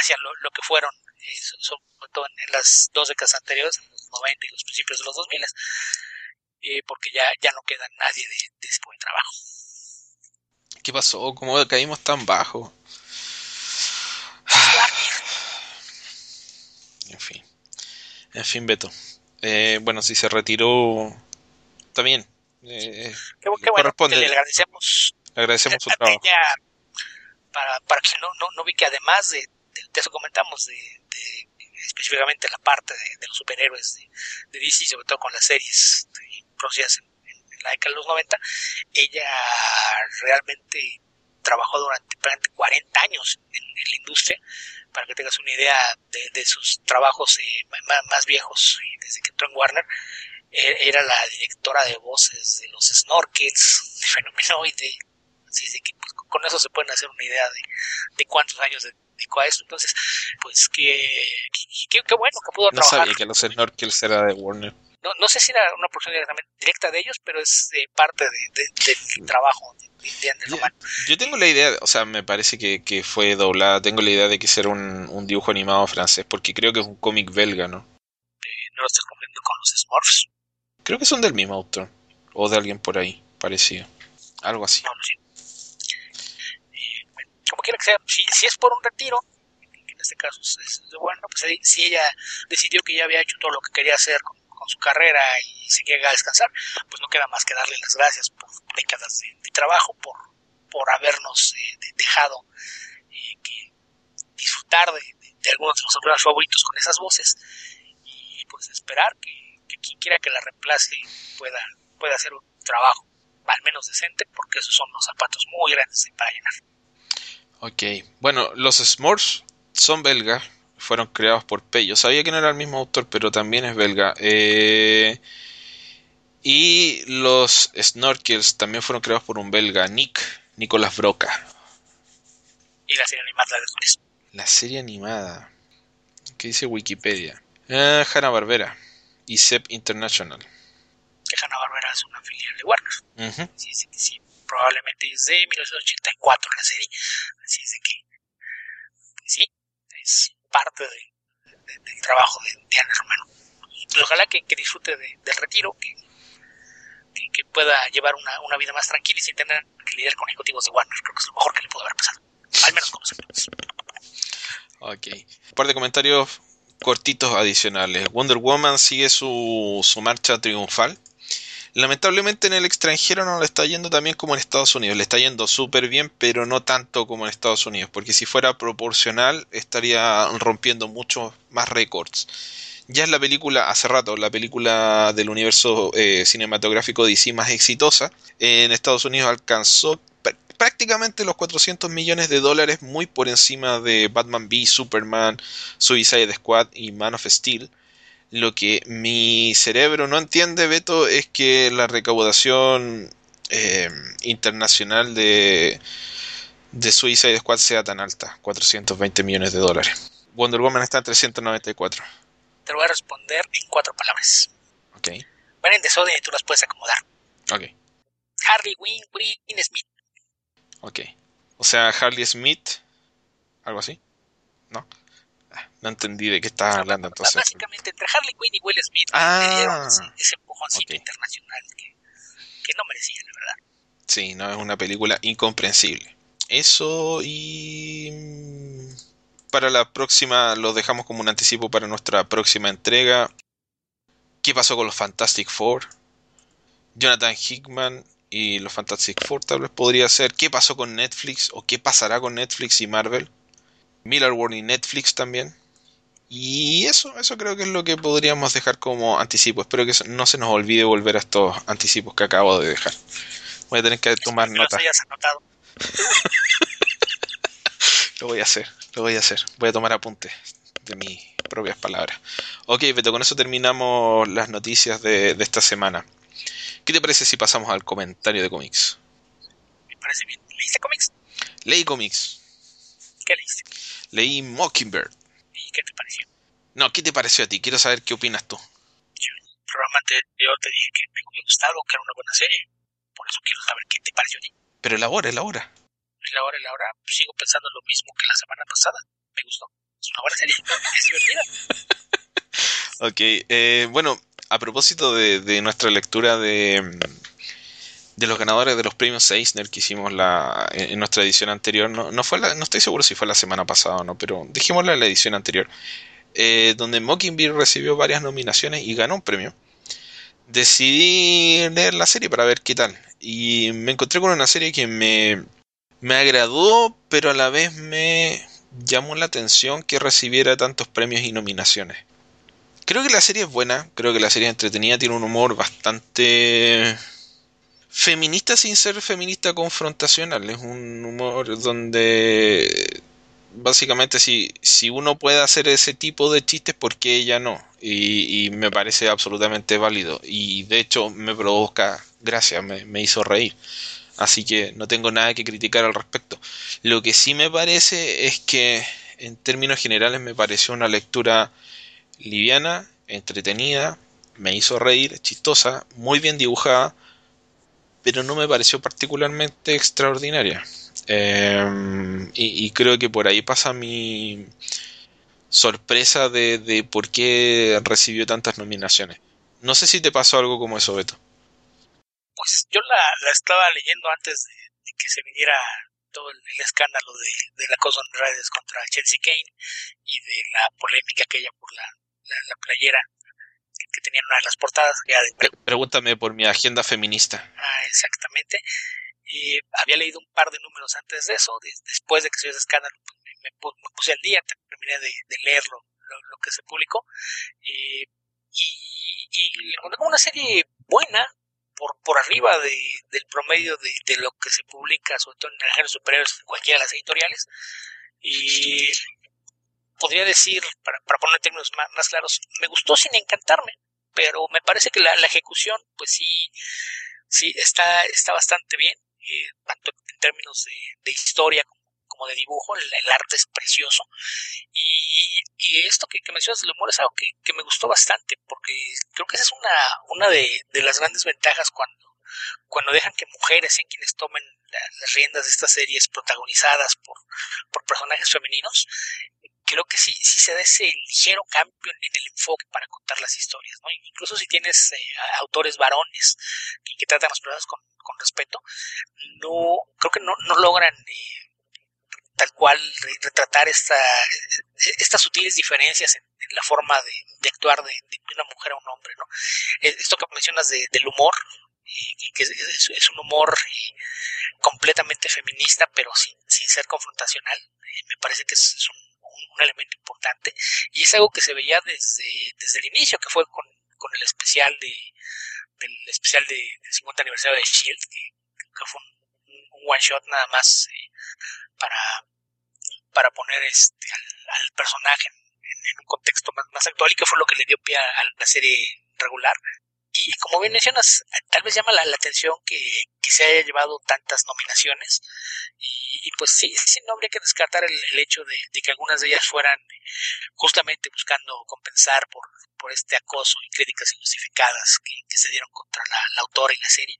hacia lo, que fueron, eh, sobre todo en, las dos décadas anteriores, en los 90 y los principios de los 2000, eh, porque ya, ya no queda nadie de, de ese buen trabajo. ¿Qué pasó? ¿Cómo caímos tan bajo? En fin. En fin, Beto. Eh, bueno, si se retiró, está bien. Eh, qué, bueno, le agradecemos. Le agradecemos su trabajo. para, para que no, no, no vi que además de, de, eso comentamos, de, específicamente la parte de, los superhéroes de, de, DC, sobre todo con las series producidas en la década de los 90, ella realmente trabajó durante 40 años en, la industria, para que tengas una idea de, sus trabajos eh, más, viejos, desde que entró en Warner, e, era la directora de voces de los Snorkels, de Fenomenoide, así de que pues, con eso se pueden hacer una idea de, cuántos años dedicó a esto, entonces, pues que, qué bueno que pudo no trabajar. sabía que los Snorkels era de Warner no, no sé si era una porción directa de ellos, pero es eh, parte de, del trabajo de, Andrés Romano. Yo tengo la idea, o sea, me parece que, que fue doblada, tengo la idea de que será un, un dibujo animado francés, porque creo que es un cómic belga, ¿no? Eh, no lo estás confundiendo con los Smurfs. Creo que son del mismo autor, o de alguien por ahí, parecido. Algo así. No, sé. Como quiera que sea, si, es por un retiro, en este caso es, bueno, pues si ella decidió que ya había hecho todo lo que quería hacer con su carrera y se llega a descansar, pues no queda más que darle las gracias por décadas de, trabajo, por, por habernos eh, dejado eh, disfrutar de, algunos de los favoritos con esas voces y pues esperar que, quien quiera que la reemplace pueda, pueda hacer un trabajo al menos decente porque esos son los zapatos muy grandes para llenar. Ok, bueno, los Smurfs son belgas, fueron creados por Pello. Sabía que no era el mismo autor, pero también es belga. Eh, y los Snorkels también fueron creados por un belga, Nick, Nicolás Broca. Y la serie animada de La serie animada. ¿Qué dice Wikipedia? Eh, Hanna Barbera y International. Que Hanna Barbera es una filial de Warner. sí, sí, sí, probablemente es de 1984 la serie. Así es de que. Sí, es parte del trabajo de, de Romano. Pues ojalá que, disfrute del retiro, que, que, pueda llevar una, una, vida más tranquila y sin tener que lidiar con ejecutivos de Warner. Creo que es lo mejor que le pudo haber pasado. Al menos con los Ok. Un par de comentarios cortitos adicionales. Wonder Woman sigue su, su marcha triunfal Lamentablemente en el extranjero no le está yendo también como en Estados Unidos. Le está yendo súper bien, pero no tanto como en Estados Unidos. Porque si fuera proporcional, estaría rompiendo muchos más récords. Ya es la película, hace rato, la película del universo eh, cinematográfico DC más exitosa. En Estados Unidos alcanzó prácticamente los 400 millones de dólares, muy por encima de Batman v Superman, Suicide Squad y Man of Steel. Lo que mi cerebro no entiende, Beto, es que la recaudación eh, internacional de, de Suicide Squad sea tan alta, 420 millones de dólares. Wonder Woman está en 394. Te lo voy a responder en cuatro palabras. Ok. Van en desorden y tú las puedes acomodar. Ok. Harley Green Smith. Ok. O sea, Harley Smith, algo así. ¿No? No entendí de qué estás hablando entonces. Básicamente entre Harley Quinn y Will Smith ah, ese, empujoncito internacional que, que, no merecía, la verdad. Sí, no, es una película incomprensible. Eso y... mm, Para la próxima, lo dejamos como un anticipo para nuestra próxima entrega. ¿Qué pasó con los Fantastic Four? Jonathan Hickman y los Fantastic Four tal vez podría ser. ¿Qué pasó con Netflix? ¿O qué pasará con Netflix y Marvel? Miller y Netflix también. Y eso, eso creo que es lo que podríamos dejar como anticipo. Espero que no se nos olvide volver a estos anticipos que acabo de dejar. Voy a tener que tomar nota. que anotado. Lo voy a hacer, lo voy a hacer. Voy a tomar apuntes de mis propias palabras. Ok, Beto, con eso terminamos las noticias de, de esta semana. ¿Qué te parece si pasamos al comentario de cómics? Me parece bien. ¿Leíste cómics? Leí cómics, ¿Qué leíste? leí Mockingbird. ¿Y qué te pareció? No, ¿qué te pareció a ti? Quiero saber qué opinas tú. Yo en el programa anterior te dije que me había gustado, que era una buena serie. Por eso quiero saber qué te pareció a ti. Pero elabora, elabora. Hora y la hora sigo pensando lo mismo que la semana pasada. Me gustó. Es una buena serie. Es divertida. Ok, eh, bueno, a propósito de, de nuestra lectura de, de los ganadores de los premios Eisner que hicimos la, en nuestra edición anterior, no, no, fue no estoy seguro si fue la semana pasada o no, pero dejémosla en la edición anterior, eh, donde Mockingbird recibió varias nominaciones y ganó un premio. Decidí leer la serie para ver qué tal, y me encontré con una serie que me, me agradó, pero a la vez me llamó la atención que recibiera tantos premios y nominaciones. Creo que la serie es buena, creo que la serie es entretenida, tiene un humor bastante feminista sin ser feminista confrontacional. Es un humor donde básicamente si, si uno puede hacer ese tipo de chistes, ¿por qué ella no? Y, me parece absolutamente válido. Y de hecho me provoca gracia, me, me hizo reír. Así que no tengo nada que criticar al respecto. Lo que sí me parece es que en términos generales me pareció una lectura liviana, entretenida, me hizo reír, chistosa, muy bien dibujada, pero no me pareció particularmente extraordinaria. Eh, y, creo que por ahí pasa mi sorpresa de, de por qué recibió tantas nominaciones. No sé si te pasó algo como eso, Beto. Pues yo la, la estaba leyendo antes de, que se viniera todo el, escándalo de, de la cosa en redes contra Chelsea Kane y de la polémica aquella por la, la playera que, tenían una de las portadas ya de Pre- pregúntame por mi agenda feminista. Ah, exactamente. Y había leído un par de números antes de eso, de- después de que se dio ese escándalo, pues me, me pu- me puse al día, terminé de, de leerlo, lo, lo que se publicó, eh, y, y encontré como una serie buena, por, por arriba de, del promedio de, de lo que se publica, sobre todo en el género superior, en cualquiera de las editoriales, y podría decir, para, para poner términos más, más claros, me gustó sin encantarme, pero me parece que la, la ejecución, pues sí, sí está, está bastante bien, eh, tanto en términos de, de historia como, como de dibujo, el, arte es precioso. Y, y esto que, mencionas del humor es algo que, que me gustó bastante, porque creo que esa es una, una de, de las grandes ventajas cuando, cuando dejan que mujeres sean quienes tomen la- las riendas de estas series protagonizadas por, por personajes femeninos, creo que sí, sí se da ese ligero cambio en, el enfoque para contar las historias, ¿no? Incluso si tienes eh, a- autores varones que, que tratan las personas con, con respeto, no, creo que no, no logran eh, tal cual re- retratar esta, eh, estas sutiles diferencias en, en la forma de, de actuar de, de una mujer a un hombre, ¿no? Eh, Esto que mencionas de- del humor, eh, que es, es- un humor completamente feminista, pero sin, sin ser confrontacional, me parece que es, es un, un- elemento importante y es algo que se veía desde, desde el inicio, que fue con, con el especial de del especial de, del 50 aniversario de Shield, que, que fue un, one shot nada más eh, para, para poner este al, personaje en, un contexto más, más actual y que fue lo que le dio pie a, la serie regular. Y como bien mencionas, tal vez llama la, la atención que, que se haya llevado tantas nominaciones y, pues sí, sí, no habría que descartar el, hecho de, que algunas de ellas fueran justamente buscando compensar por, por este acoso y críticas injustificadas que, se dieron contra la, autora y la serie.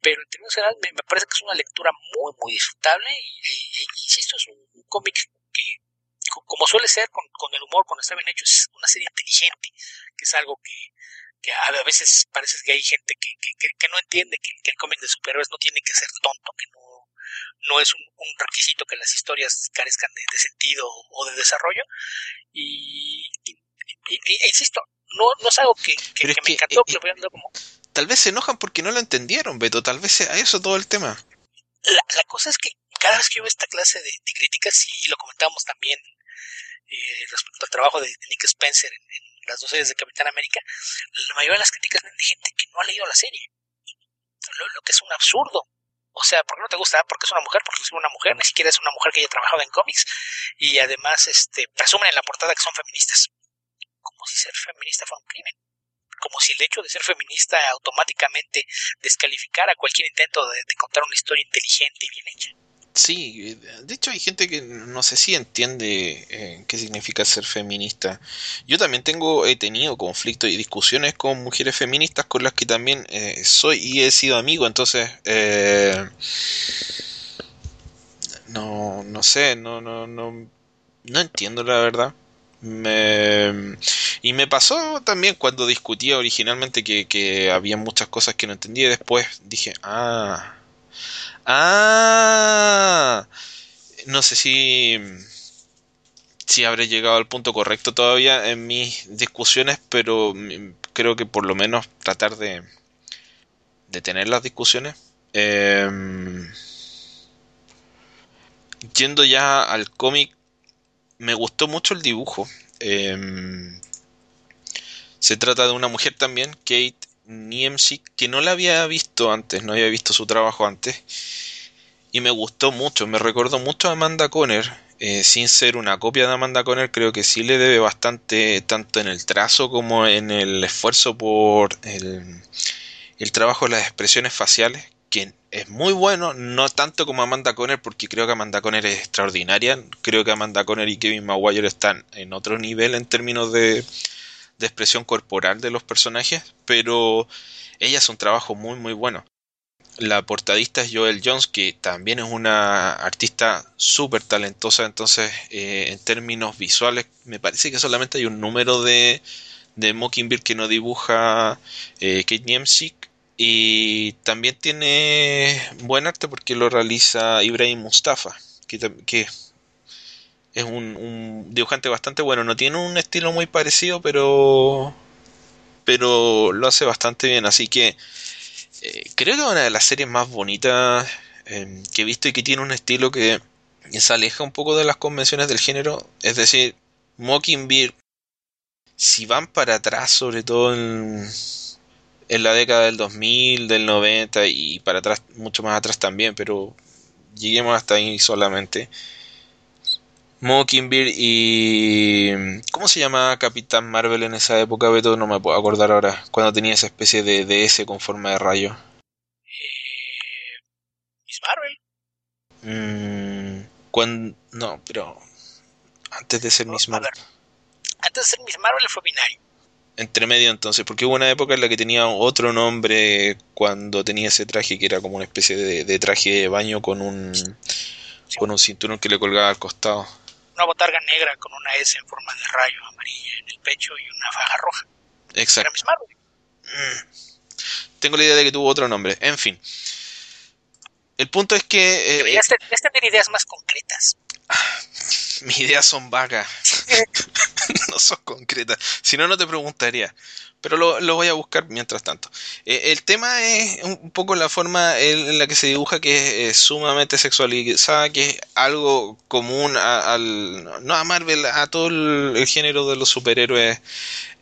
Pero en términos generales me, parece que es una lectura muy, muy disfrutable y, insisto, es un, cómic que, co- como suele ser con, con el humor, cuando está bien hecho, es una serie inteligente, que es algo que, que a veces parece que hay gente que, que, que no entiende que, el cómic de superhéroes no tiene que ser tonto, que no, no es un, requisito que las historias carezcan de, sentido o de desarrollo. Y, insisto, no, no es algo que, me encantó, eh, eh, como... Tal vez se enojan porque no lo entendieron, Beto, tal vez sea eso todo el tema. La, la cosa es que cada vez que hubo esta clase de, críticas, y lo comentábamos también eh, respecto al trabajo de, Nick Spencer en, las dos series de Capitán América, la mayoría de las críticas de gente que no ha leído la serie. Lo, que es un absurdo. O sea, ¿por qué no te gusta? Porque es una mujer, porque es una mujer, ni siquiera es una mujer que haya trabajado en cómics. Y además, este, presumen en la portada que son feministas. Como si ser feminista fuera un crimen. Como si el hecho de ser feminista automáticamente descalificara cualquier intento de contar una historia inteligente y bien hecha. Sí, de hecho hay gente que no sé si entiende eh, qué significa ser feminista. Yo también tengo, he tenido conflictos y discusiones con mujeres feministas con las que también eh, soy y he sido amigo, entonces eh, no, no sé, no, no, no, no entiendo la verdad. Me, y me pasó también cuando discutía originalmente que, que había muchas cosas que no entendía y después dije, ah Ah, no sé si si habré llegado al punto correcto todavía en mis discusiones, pero creo que por lo menos tratar de, de tener las discusiones. Em, yendo ya al cómic, me gustó mucho el dibujo. Em, se trata de una mujer también, Kate Niemczyk, que no la había visto antes, no había visto su trabajo antes, y me gustó mucho, me recordó mucho a Amanda Conner, eh, sin ser una copia de Amanda Conner, creo que sí le debe bastante, tanto en el trazo como en el esfuerzo por el, el trabajo de las expresiones faciales, que es muy bueno, no tanto como Amanda Conner, porque creo que Amanda Conner es extraordinaria, creo que Amanda Conner y Kevin Maguire están en otro nivel en términos de de expresión corporal de los personajes, pero ella es un trabajo muy muy bueno. La portadista es Joel Jones, que también es una artista súper talentosa, entonces eh, en términos visuales me parece que solamente hay un número de, de Mockingbird que no dibuja eh, Kate y también tiene buen arte porque lo realiza Ibrahim Mustafa, que, que es un, dibujante bastante bueno. No tiene un estilo muy parecido, pero pero lo hace bastante bien. Así que eh, creo que es una de las series más bonitas em, que he visto y que tiene un estilo que se aleja un poco de las convenciones del género. Es decir, Mockingbird, si van para atrás, sobre todo en, en la década del 2000, del 90 y para atrás, mucho más atrás también, pero lleguemos hasta ahí solamente. Mockingbird y... ¿Cómo se llama Capitán Marvel en esa época, Beto? No me puedo acordar ahora. Cuando tenía esa especie de DS con forma de rayo. Eh, Miss Marvel. Mm, cuando... No, pero... Antes de ser Miss Marvel. Antes de ser Miss Marvel fue binario. Entre medio entonces, porque hubo una época en la que tenía otro nombre cuando tenía ese traje que era como una especie de, traje de baño con un... Con un cinturón que le colgaba al costado una botarga negra con una S en forma de rayo amarilla en el pecho y una faja roja. Exacto. Mm. Tengo la idea de que tuvo otro nombre. En fin. El punto es que... Eh, Deberías, tener ideas más concretas. Mis ideas son vagas. no son concretas. Si no, no te preguntaría pero lo, voy a buscar mientras tanto. Eh, el tema es un poco la forma en la que se dibuja que es, sumamente sexualizada, que es algo común al, no a Marvel, a todo el, género de los superhéroes,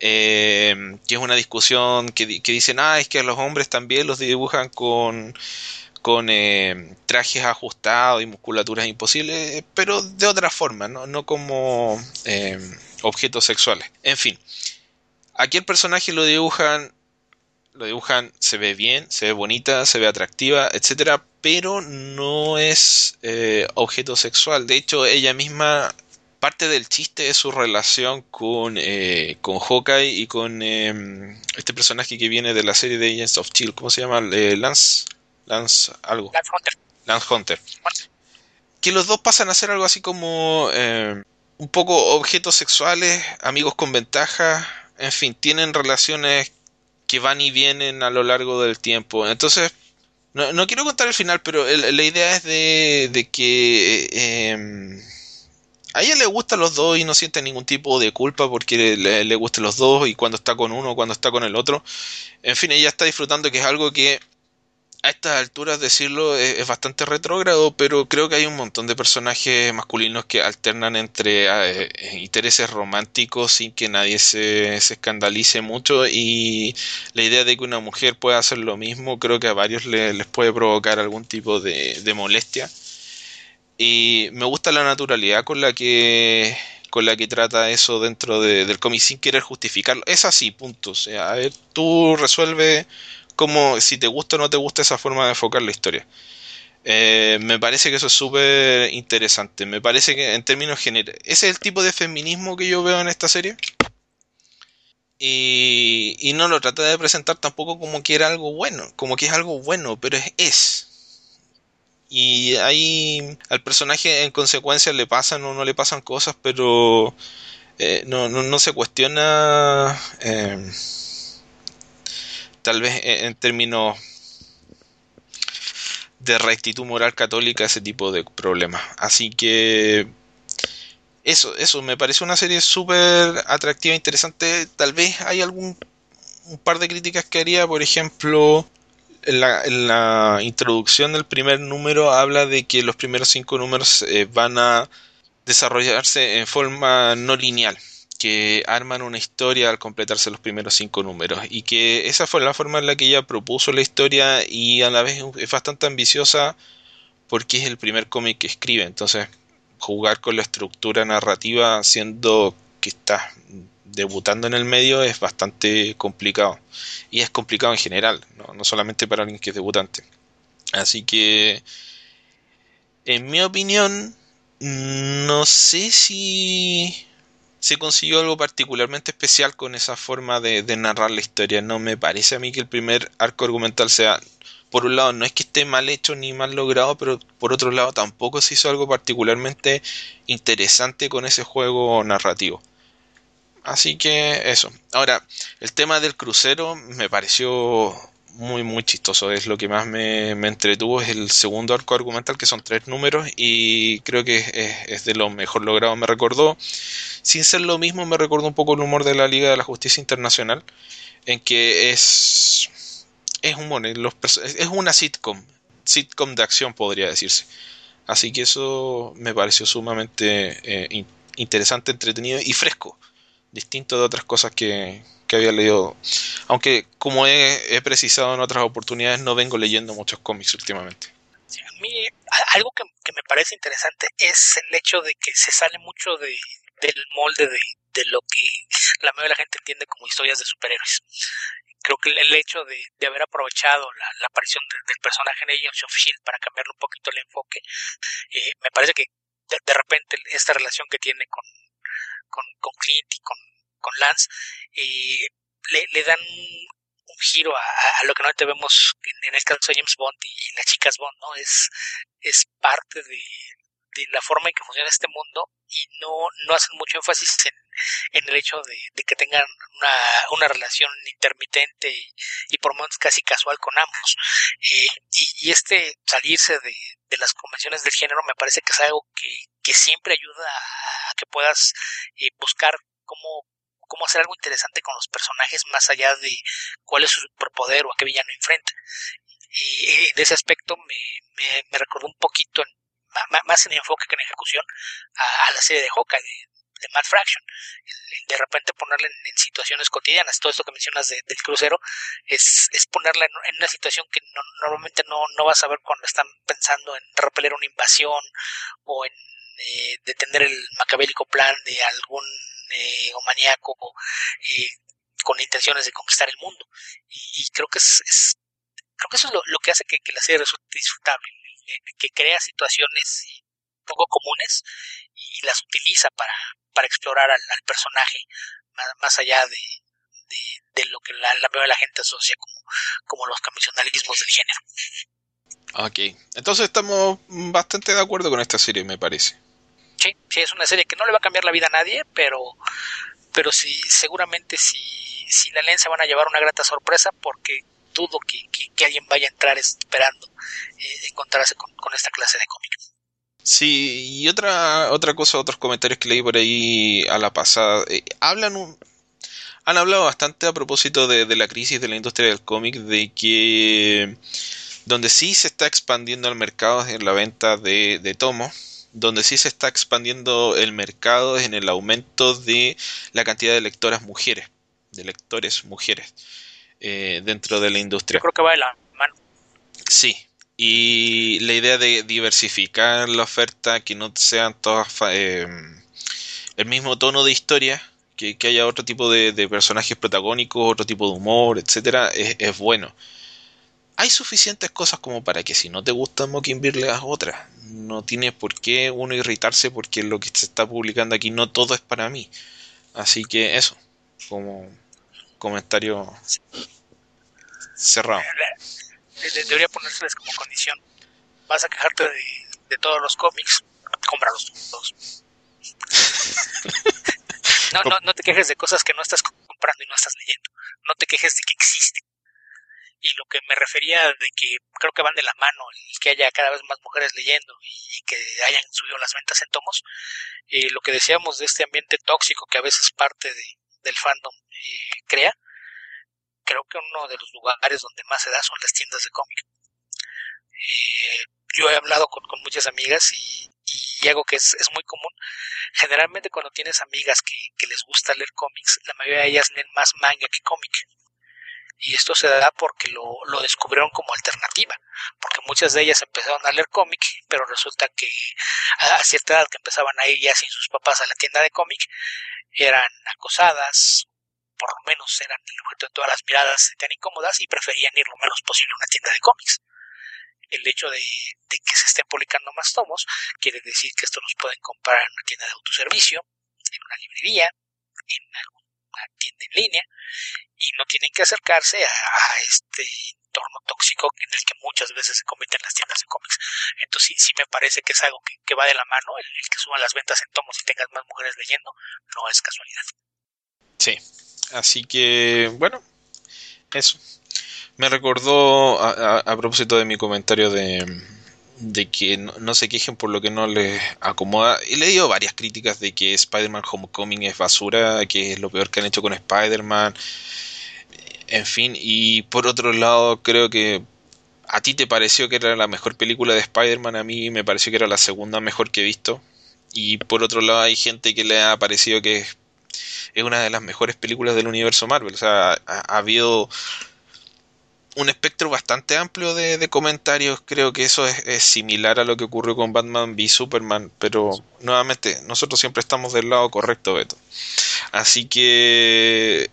eh, que es una discusión que, que, dicen, ah, es que a los hombres también los dibujan con con eh, trajes ajustados y musculaturas imposibles, pero de otra forma, no, no como objetos sexuales. En fin, Aquí el personaje lo dibujan, lo dibujan, se ve bien, se ve bonita, se ve atractiva, etcétera, pero no es eh, objeto sexual. De hecho, ella misma parte del chiste de su relación con, eh, con Hawkeye y con em, este personaje que viene de la serie de Agents of Chill, ¿cómo se llama? Eh, Lance, Lance algo. Lance Hunter. Lance Hunter. Que los dos pasan a ser algo así como em, un poco objetos sexuales, amigos con ventaja, en fin, tienen relaciones que van y vienen a lo largo del tiempo. Entonces, no, no quiero contar el final, pero la idea es de, de que eh, a ella le gustan los dos y no siente ningún tipo de culpa porque le, le, gustan los dos y cuando está con uno, cuando está con el otro. En fin, ella está disfrutando que es algo que a estas alturas decirlo es, bastante retrógrado, pero creo que hay un montón de personajes masculinos que alternan entre eh, intereses románticos sin que nadie se, escandalice mucho y la idea de que una mujer pueda hacer lo mismo creo que a varios les puede provocar algún tipo de, molestia. Y me gusta la naturalidad con la que con la que trata eso dentro de, del cómic sin querer justificarlo. Es así, punto. O sea, a ver, tú resuelve como si te gusta o no te gusta esa forma de enfocar la historia. Eh, me parece que eso es súper interesante. Me parece que en términos generales, ese es el tipo de feminismo que yo veo en esta serie. Y, y, no lo trata de presentar tampoco como que era algo bueno, como que es algo bueno, pero es. Y ahí al personaje en consecuencia le pasan o no le pasan cosas, pero eh, no, no, no, se cuestiona. Eh, tal vez en términos de rectitud moral católica ese tipo de problemas. Así que eso, eso me parece una serie súper atractiva, interesante. Tal vez hay algún par de críticas que haría, por ejemplo, en la, en la introducción del primer número habla de que los primeros cinco números eh, van a desarrollarse en forma no lineal que arman una historia al completarse los primeros cinco números y que esa fue la forma en la que ella propuso la historia y a la vez es bastante ambiciosa porque es el primer cómic que escribe. Entonces jugar con la estructura narrativa siendo que está debutando en el medio es bastante complicado. Y es complicado en general no, no solamente para alguien que es debutante. Así que en mi opinión no sé si se consiguió algo particularmente especial con esa forma de, narrar la historia. No me parece a mí que el primer arco argumental sea, por un lado, no es que esté mal hecho ni mal logrado, pero por otro lado tampoco se hizo algo particularmente interesante con ese juego narrativo. Así que eso. Ahora, el tema del crucero me pareció muy muy chistoso. Es lo que más me, entretuvo. Es el segundo arco argumental, que son tres números, y creo que es, es de lo mejor logrado. Me recordó sin ser lo mismo, me recuerda un poco el humor de la Liga de la Justicia Internacional, en que es es humor, los, es una sitcom, sitcom de acción podría decirse. Así que eso me pareció sumamente eh, interesante, entretenido y fresco, distinto de otras cosas que, que había leído. Aunque como he, he, precisado en otras oportunidades, no vengo leyendo muchos cómics últimamente. A mí algo que, que, me parece interesante es el hecho de que se sale mucho de, del molde de, de lo que la mayoría de la gente entiende como historias de superhéroes. Creo que el hecho de, de haber aprovechado la, aparición de, del personaje en Agents of Shield para cambiarle un poquito el enfoque, eh, me parece que de, repente esta relación que tiene con, con, Clint y con, Lance eh, le, le, dan un giro a, lo que normalmente vemos en, en el caso de James Bond y, las chicas Bond, ¿no? Es, es parte de, la forma en que funciona este mundo y no, no hacen mucho énfasis en, el hecho de, que tengan una, una relación intermitente y, por momentos casi casual con ambos. Eh, y, y, este salirse de, de, las convenciones del género me parece que es algo que, que siempre ayuda a, que puedas eh, buscar cómo cómo hacer algo interesante con los personajes más allá de cuál es su superpoder o a qué villano enfrenta. Y, de ese aspecto me, me, me recordó un poquito en más en enfoque que en ejecución a, la serie de Hawkeye de, de Matt Fraction. De repente ponerla en, en, situaciones cotidianas, todo esto que mencionas de, del crucero, es, es ponerla en, en, una situación que no, normalmente no, no vas a ver cuando están pensando en repeler una invasión o en eh, detener el macabélico plan de algún eh, maníaco eh, con intenciones de conquistar el mundo. Y, creo que es, es, creo que eso es lo, que hace que, la serie resulte disfrutable que crea situaciones poco comunes y las utiliza para, para explorar al, al personaje más, allá de, de, de, lo que la, la de la gente asocia como, como los convencionalismos del género. Ok, entonces estamos bastante de acuerdo con esta serie, me parece. Sí, sí, es una serie que no le va a cambiar la vida a nadie, pero, pero sí, seguramente si, si la leen se van a llevar una grata sorpresa porque dudo que, que, alguien vaya a entrar esperando eh, encontrarse con, esta clase de cómic. Sí, y otra, otra cosa, otros comentarios que leí por ahí a la pasada, eh, hablan un, han hablado bastante a propósito de, la crisis de la industria del cómic, de que donde sí se está expandiendo el mercado en la venta de, de tomos, donde sí se está expandiendo el mercado en el aumento de la cantidad de lectoras mujeres, de lectores mujeres eh, dentro de la industria. Yo creo que va de la mano. Sí, y la idea de diversificar la oferta, que no sean todas eh, el mismo tono de historia, que, haya otro tipo de, personajes protagónicos, otro tipo de humor, etcétera, es, es bueno hay suficientes cosas como para que si no te gusta Mockingbird le das otra. No tiene por qué uno irritarse porque lo que se está publicando aquí no todo es para mí. Así que eso, como comentario cerrado. Debería ponérseles como condición. Vas a quejarte de, todos los cómics, cómpralos todos. no, no, no te quejes de cosas que no estás comprando y no estás leyendo. No te quejes de que existen y lo que me refería de que creo que van de la mano el que haya cada vez más mujeres leyendo y que hayan subido las ventas en tomos, eh, lo que decíamos de este ambiente tóxico que a veces parte de, del fandom eh, crea, creo que uno de los lugares donde más se da son las tiendas de cómic. Eh, yo he hablado con, con muchas amigas y, y, algo que es, es, muy común, generalmente cuando tienes amigas que, que les gusta leer cómics, la mayoría de ellas leen más manga que cómic y esto se da porque lo, descubrieron como alternativa, porque muchas de ellas empezaron a leer cómic, pero resulta que a cierta edad que empezaban a ir ya sin sus papás a la tienda de cómic, eran acosadas, por lo menos eran el objeto de todas las miradas tan incómodas y preferían ir lo menos posible a una tienda de cómics. El hecho de, que se estén publicando más tomos quiere decir que esto los pueden comprar en una tienda de autoservicio, en una librería, en alguna tienda en línea, y no tienen que acercarse a, este entorno tóxico en el que muchas veces se cometen las tiendas de cómics. Entonces sí, sí me parece que es algo que, va de la mano, el, que suban las ventas en tomos y tengas más mujeres leyendo, no es casualidad. Sí, así que bueno, eso. Me recordó a, propósito de mi comentario de, de que no, se quejen por lo que no les acomoda. He leído varias críticas de que Spider-Man Homecoming es basura, que es lo peor que han hecho con Spider-Man, en fin, y por otro lado, creo que a ti te pareció que era la mejor película de Spider-Man, a mí me pareció que era la segunda mejor que he visto. Y por otro lado, hay gente que le ha parecido que es, una de las mejores películas del universo Marvel. O sea, ha, habido un espectro bastante amplio de, comentarios. Creo que eso es, similar a lo que ocurrió con Batman v Superman. Pero nuevamente, nosotros siempre estamos del lado correcto, Beto. Así que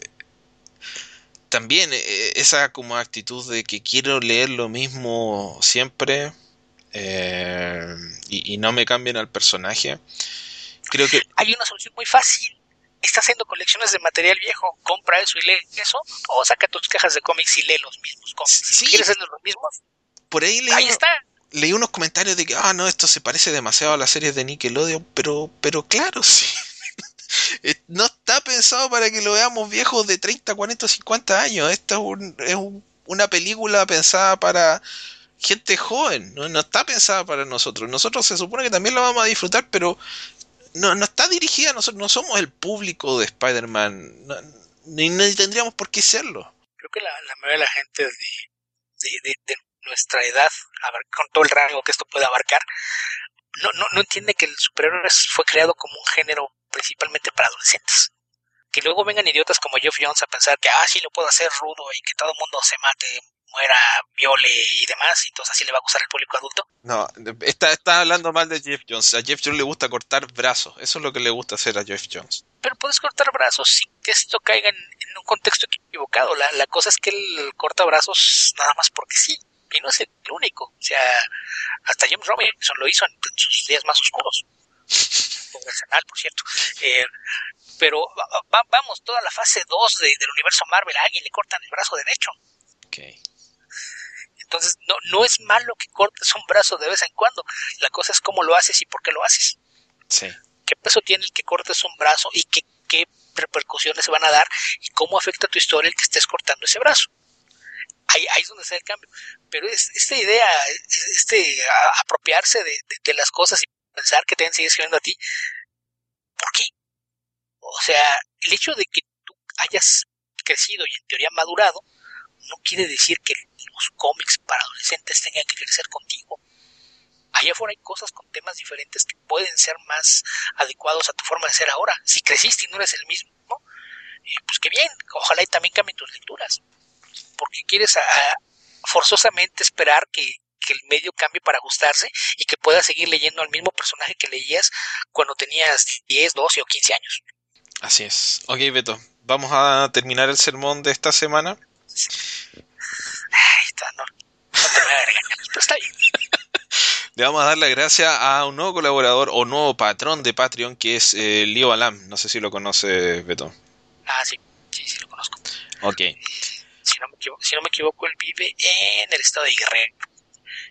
también eh, esa como actitud de que quiero leer lo mismo siempre eh, y, no me cambien al personaje. Creo que hay una solución muy fácil. Está haciendo colecciones de material viejo, compra eso y lee eso, o saca tus cajas de cómics y lee los mismos cómics. Si quieres hacer los mismos, por ahí leí, ahí está. leí unos comentarios de que, ah, no, esto se parece demasiado a las series de Nickelodeon, pero, pero claro, sí. Eh, no está pensado para que lo veamos viejos de 30, 40, 50 años. Esta es, una película pensada para gente joven, ¿no? está pensada para nosotros. Nosotros se supone que también la vamos a disfrutar, pero no, no está dirigida nosotros, no somos el público de Spider-Man, ni, tendríamos por qué serlo. Creo que la, mayoría de la gente de, de, nuestra edad, con todo el rango que esto puede abarcar, no, no, no entiende que el superhéroe fue creado como un género principalmente para adolescentes. Que luego vengan idiotas como Jeff Jones a pensar que, ah, sí, lo puedo hacer rudo y que todo el mundo se mate, muera, viole y demás, y entonces así le va a gustar al público adulto. No, está, está hablando mal de Jeff Jones. A Jeff Jones le gusta cortar brazos, eso es lo que le gusta hacer a Jeff Jones. Pero puedes cortar brazos sin que esto caiga en, un contexto equivocado. La, la cosa es que él corta brazos nada más porque sí, y no es el único. O sea, hasta James Robinson lo hizo en sus días más oscuros por cierto. Eh, pero vamos, toda la fase 2 del universo Marvel, a alguien le cortan el brazo derecho. Entonces, no, no es malo que cortes un brazo de vez en cuando. La cosa es cómo lo haces y por qué lo haces. Sí. ¿Qué peso tiene el que cortes un brazo y qué, qué repercusiones se van a dar y cómo afecta a tu historia el que estés cortando ese brazo. Ahí, ahí es donde está el cambio. Pero es, esta idea, este apropiarse de, de, las cosas y pensar que te deben seguir escribiendo a ti, ¿por qué? O sea, el hecho de que tú hayas crecido y en teoría madurado, no quiere decir que los cómics para adolescentes tengan que crecer contigo. Allá afuera hay cosas con temas diferentes que pueden ser más adecuados a tu forma de ser ahora. Si creciste y no eres el mismo, eh, pues qué bien, ojalá y también cambien tus lecturas. Porque quieres forzosamente esperar que, que el medio cambie para ajustarse y que puedas seguir leyendo al mismo personaje que leías cuando tenías 10, 12 o 15 años. Así es. Ok, Beto, vamos a terminar el sermón de esta semana. No, está bien. Le vamos a dar la gracias a un nuevo colaborador o nuevo patrón de Patreon que es eh, Leo Alam. No sé si lo conoce, Beto. Ah, sí, sí, sí lo conozco. Ok. Si no me equivoco, si no me equivoco él vive en el estado de Guerrero.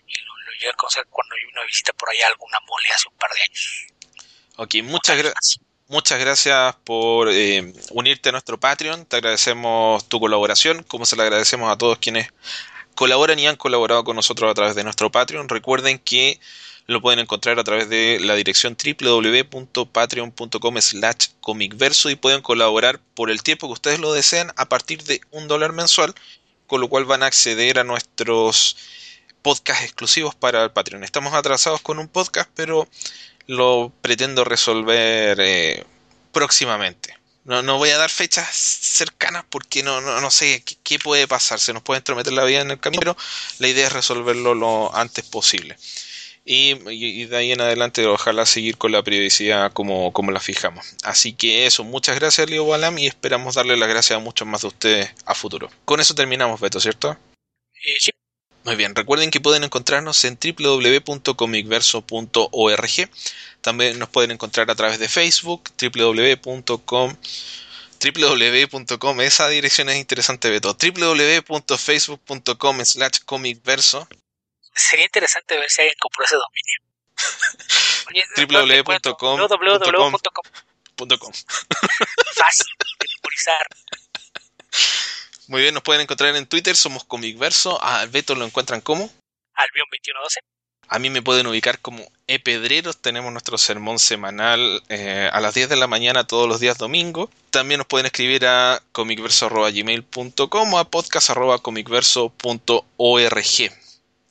Y lo, lo llegué a conocer cuando yo una visita por allá a alguna mole hace un par de años. Ok, muchas gracias. Muchas gracias por eh, unirte a nuestro Patreon. Te agradecemos tu colaboración, como se le agradecemos a todos quienes colaboran y han colaborado con nosotros a través de nuestro Patreon. Recuerden que lo pueden encontrar a través de la dirección www.patreon.com slash comicverso y pueden colaborar por el tiempo que ustedes lo desean a partir de un dólar mensual, con lo cual van a acceder a nuestros podcasts exclusivos para el Patreon. Estamos atrasados con un podcast, pero lo pretendo resolver eh, próximamente. No, no voy a dar fechas cercanas porque no, no, no sé qué, puede pasar. Se nos puede entrometer la vida en el camino, pero la idea es resolverlo lo antes posible. Y, de ahí en adelante ojalá seguir con la periodicidad como, como la fijamos. Así que eso, muchas gracias Leo Balam y esperamos darle las gracias a muchos más de ustedes a futuro. Con eso terminamos, Beto, ¿cierto? Eh, sí. Muy bien, recuerden que pueden encontrarnos en www.comicverso.org. También nos pueden encontrar a través de Facebook, www.com www.com, esa dirección es interesante, Beto. www.facebook.com slash comicverso. Sería interesante ver si alguien compró ese dominio. www.com www.com Fácil de memorizar. Muy bien, nos pueden encontrar en Twitter, somos Comicverso. A Beto lo encuentran como Albion2112. A mí me pueden ubicar como Epedreros. Tenemos nuestro sermón semanal eh, a las 10 de la mañana todos los días domingo. También nos pueden escribir a comicverso.gmail.com o a podcast.comicverso.org.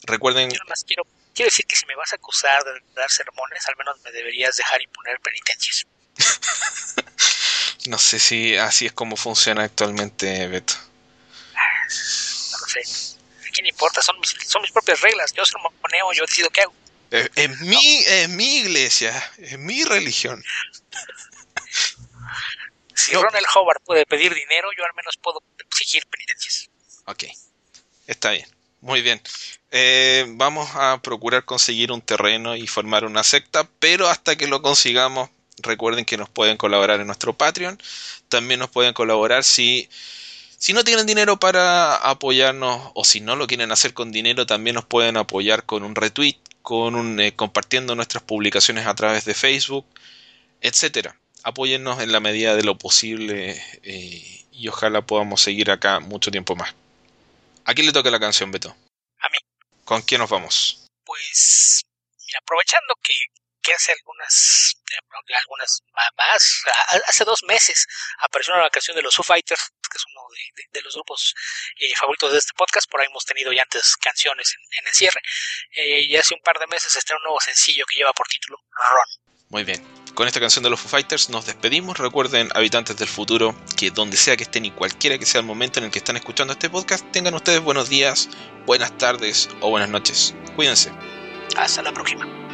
Recuerden. Yo más quiero, quiero decir que si me vas a acusar de dar sermones, al menos me deberías dejar imponer penitencias. no sé si así es como funciona actualmente, Beto. No sé. ¿A quién importa? Son mis, son mis propias reglas. Yo soy moneo, yo decido qué hago. Es, mi, es mi iglesia, es mi religión. Si Ronald Howard puede pedir dinero, yo al menos puedo exigir penitencias. Ok, está bien, muy bien. Eh, vamos a procurar conseguir un terreno y formar una secta, pero hasta que lo consigamos, recuerden que nos pueden colaborar en nuestro Patreon. También nos pueden colaborar si si no tienen dinero para apoyarnos o si no lo quieren hacer con dinero, también nos pueden apoyar con un retweet, con un eh, compartiendo nuestras publicaciones a través de Facebook, etcétera. Apóyennos en la medida de lo posible eh, y ojalá podamos seguir acá mucho tiempo más. ¿A quién le toca la canción, Beto? A mí. ¿Con quién nos vamos? Pues, aprovechando que que hace algunas, eh, algunas más, hace dos meses apareció una canción de los Foo Fighters, que es uno de, los grupos eh, favoritos de este podcast, por ahí hemos tenido ya antes canciones en, el cierre, eh, y hace un par de meses está un nuevo sencillo que lleva por título Ron. Muy bien, con esta canción de los Foo Fighters nos despedimos. Recuerden, habitantes del futuro, que donde sea que estén y cualquiera que sea el momento en el que están escuchando este podcast, tengan ustedes buenos días, buenas tardes o buenas noches. Cuídense. Hasta la próxima.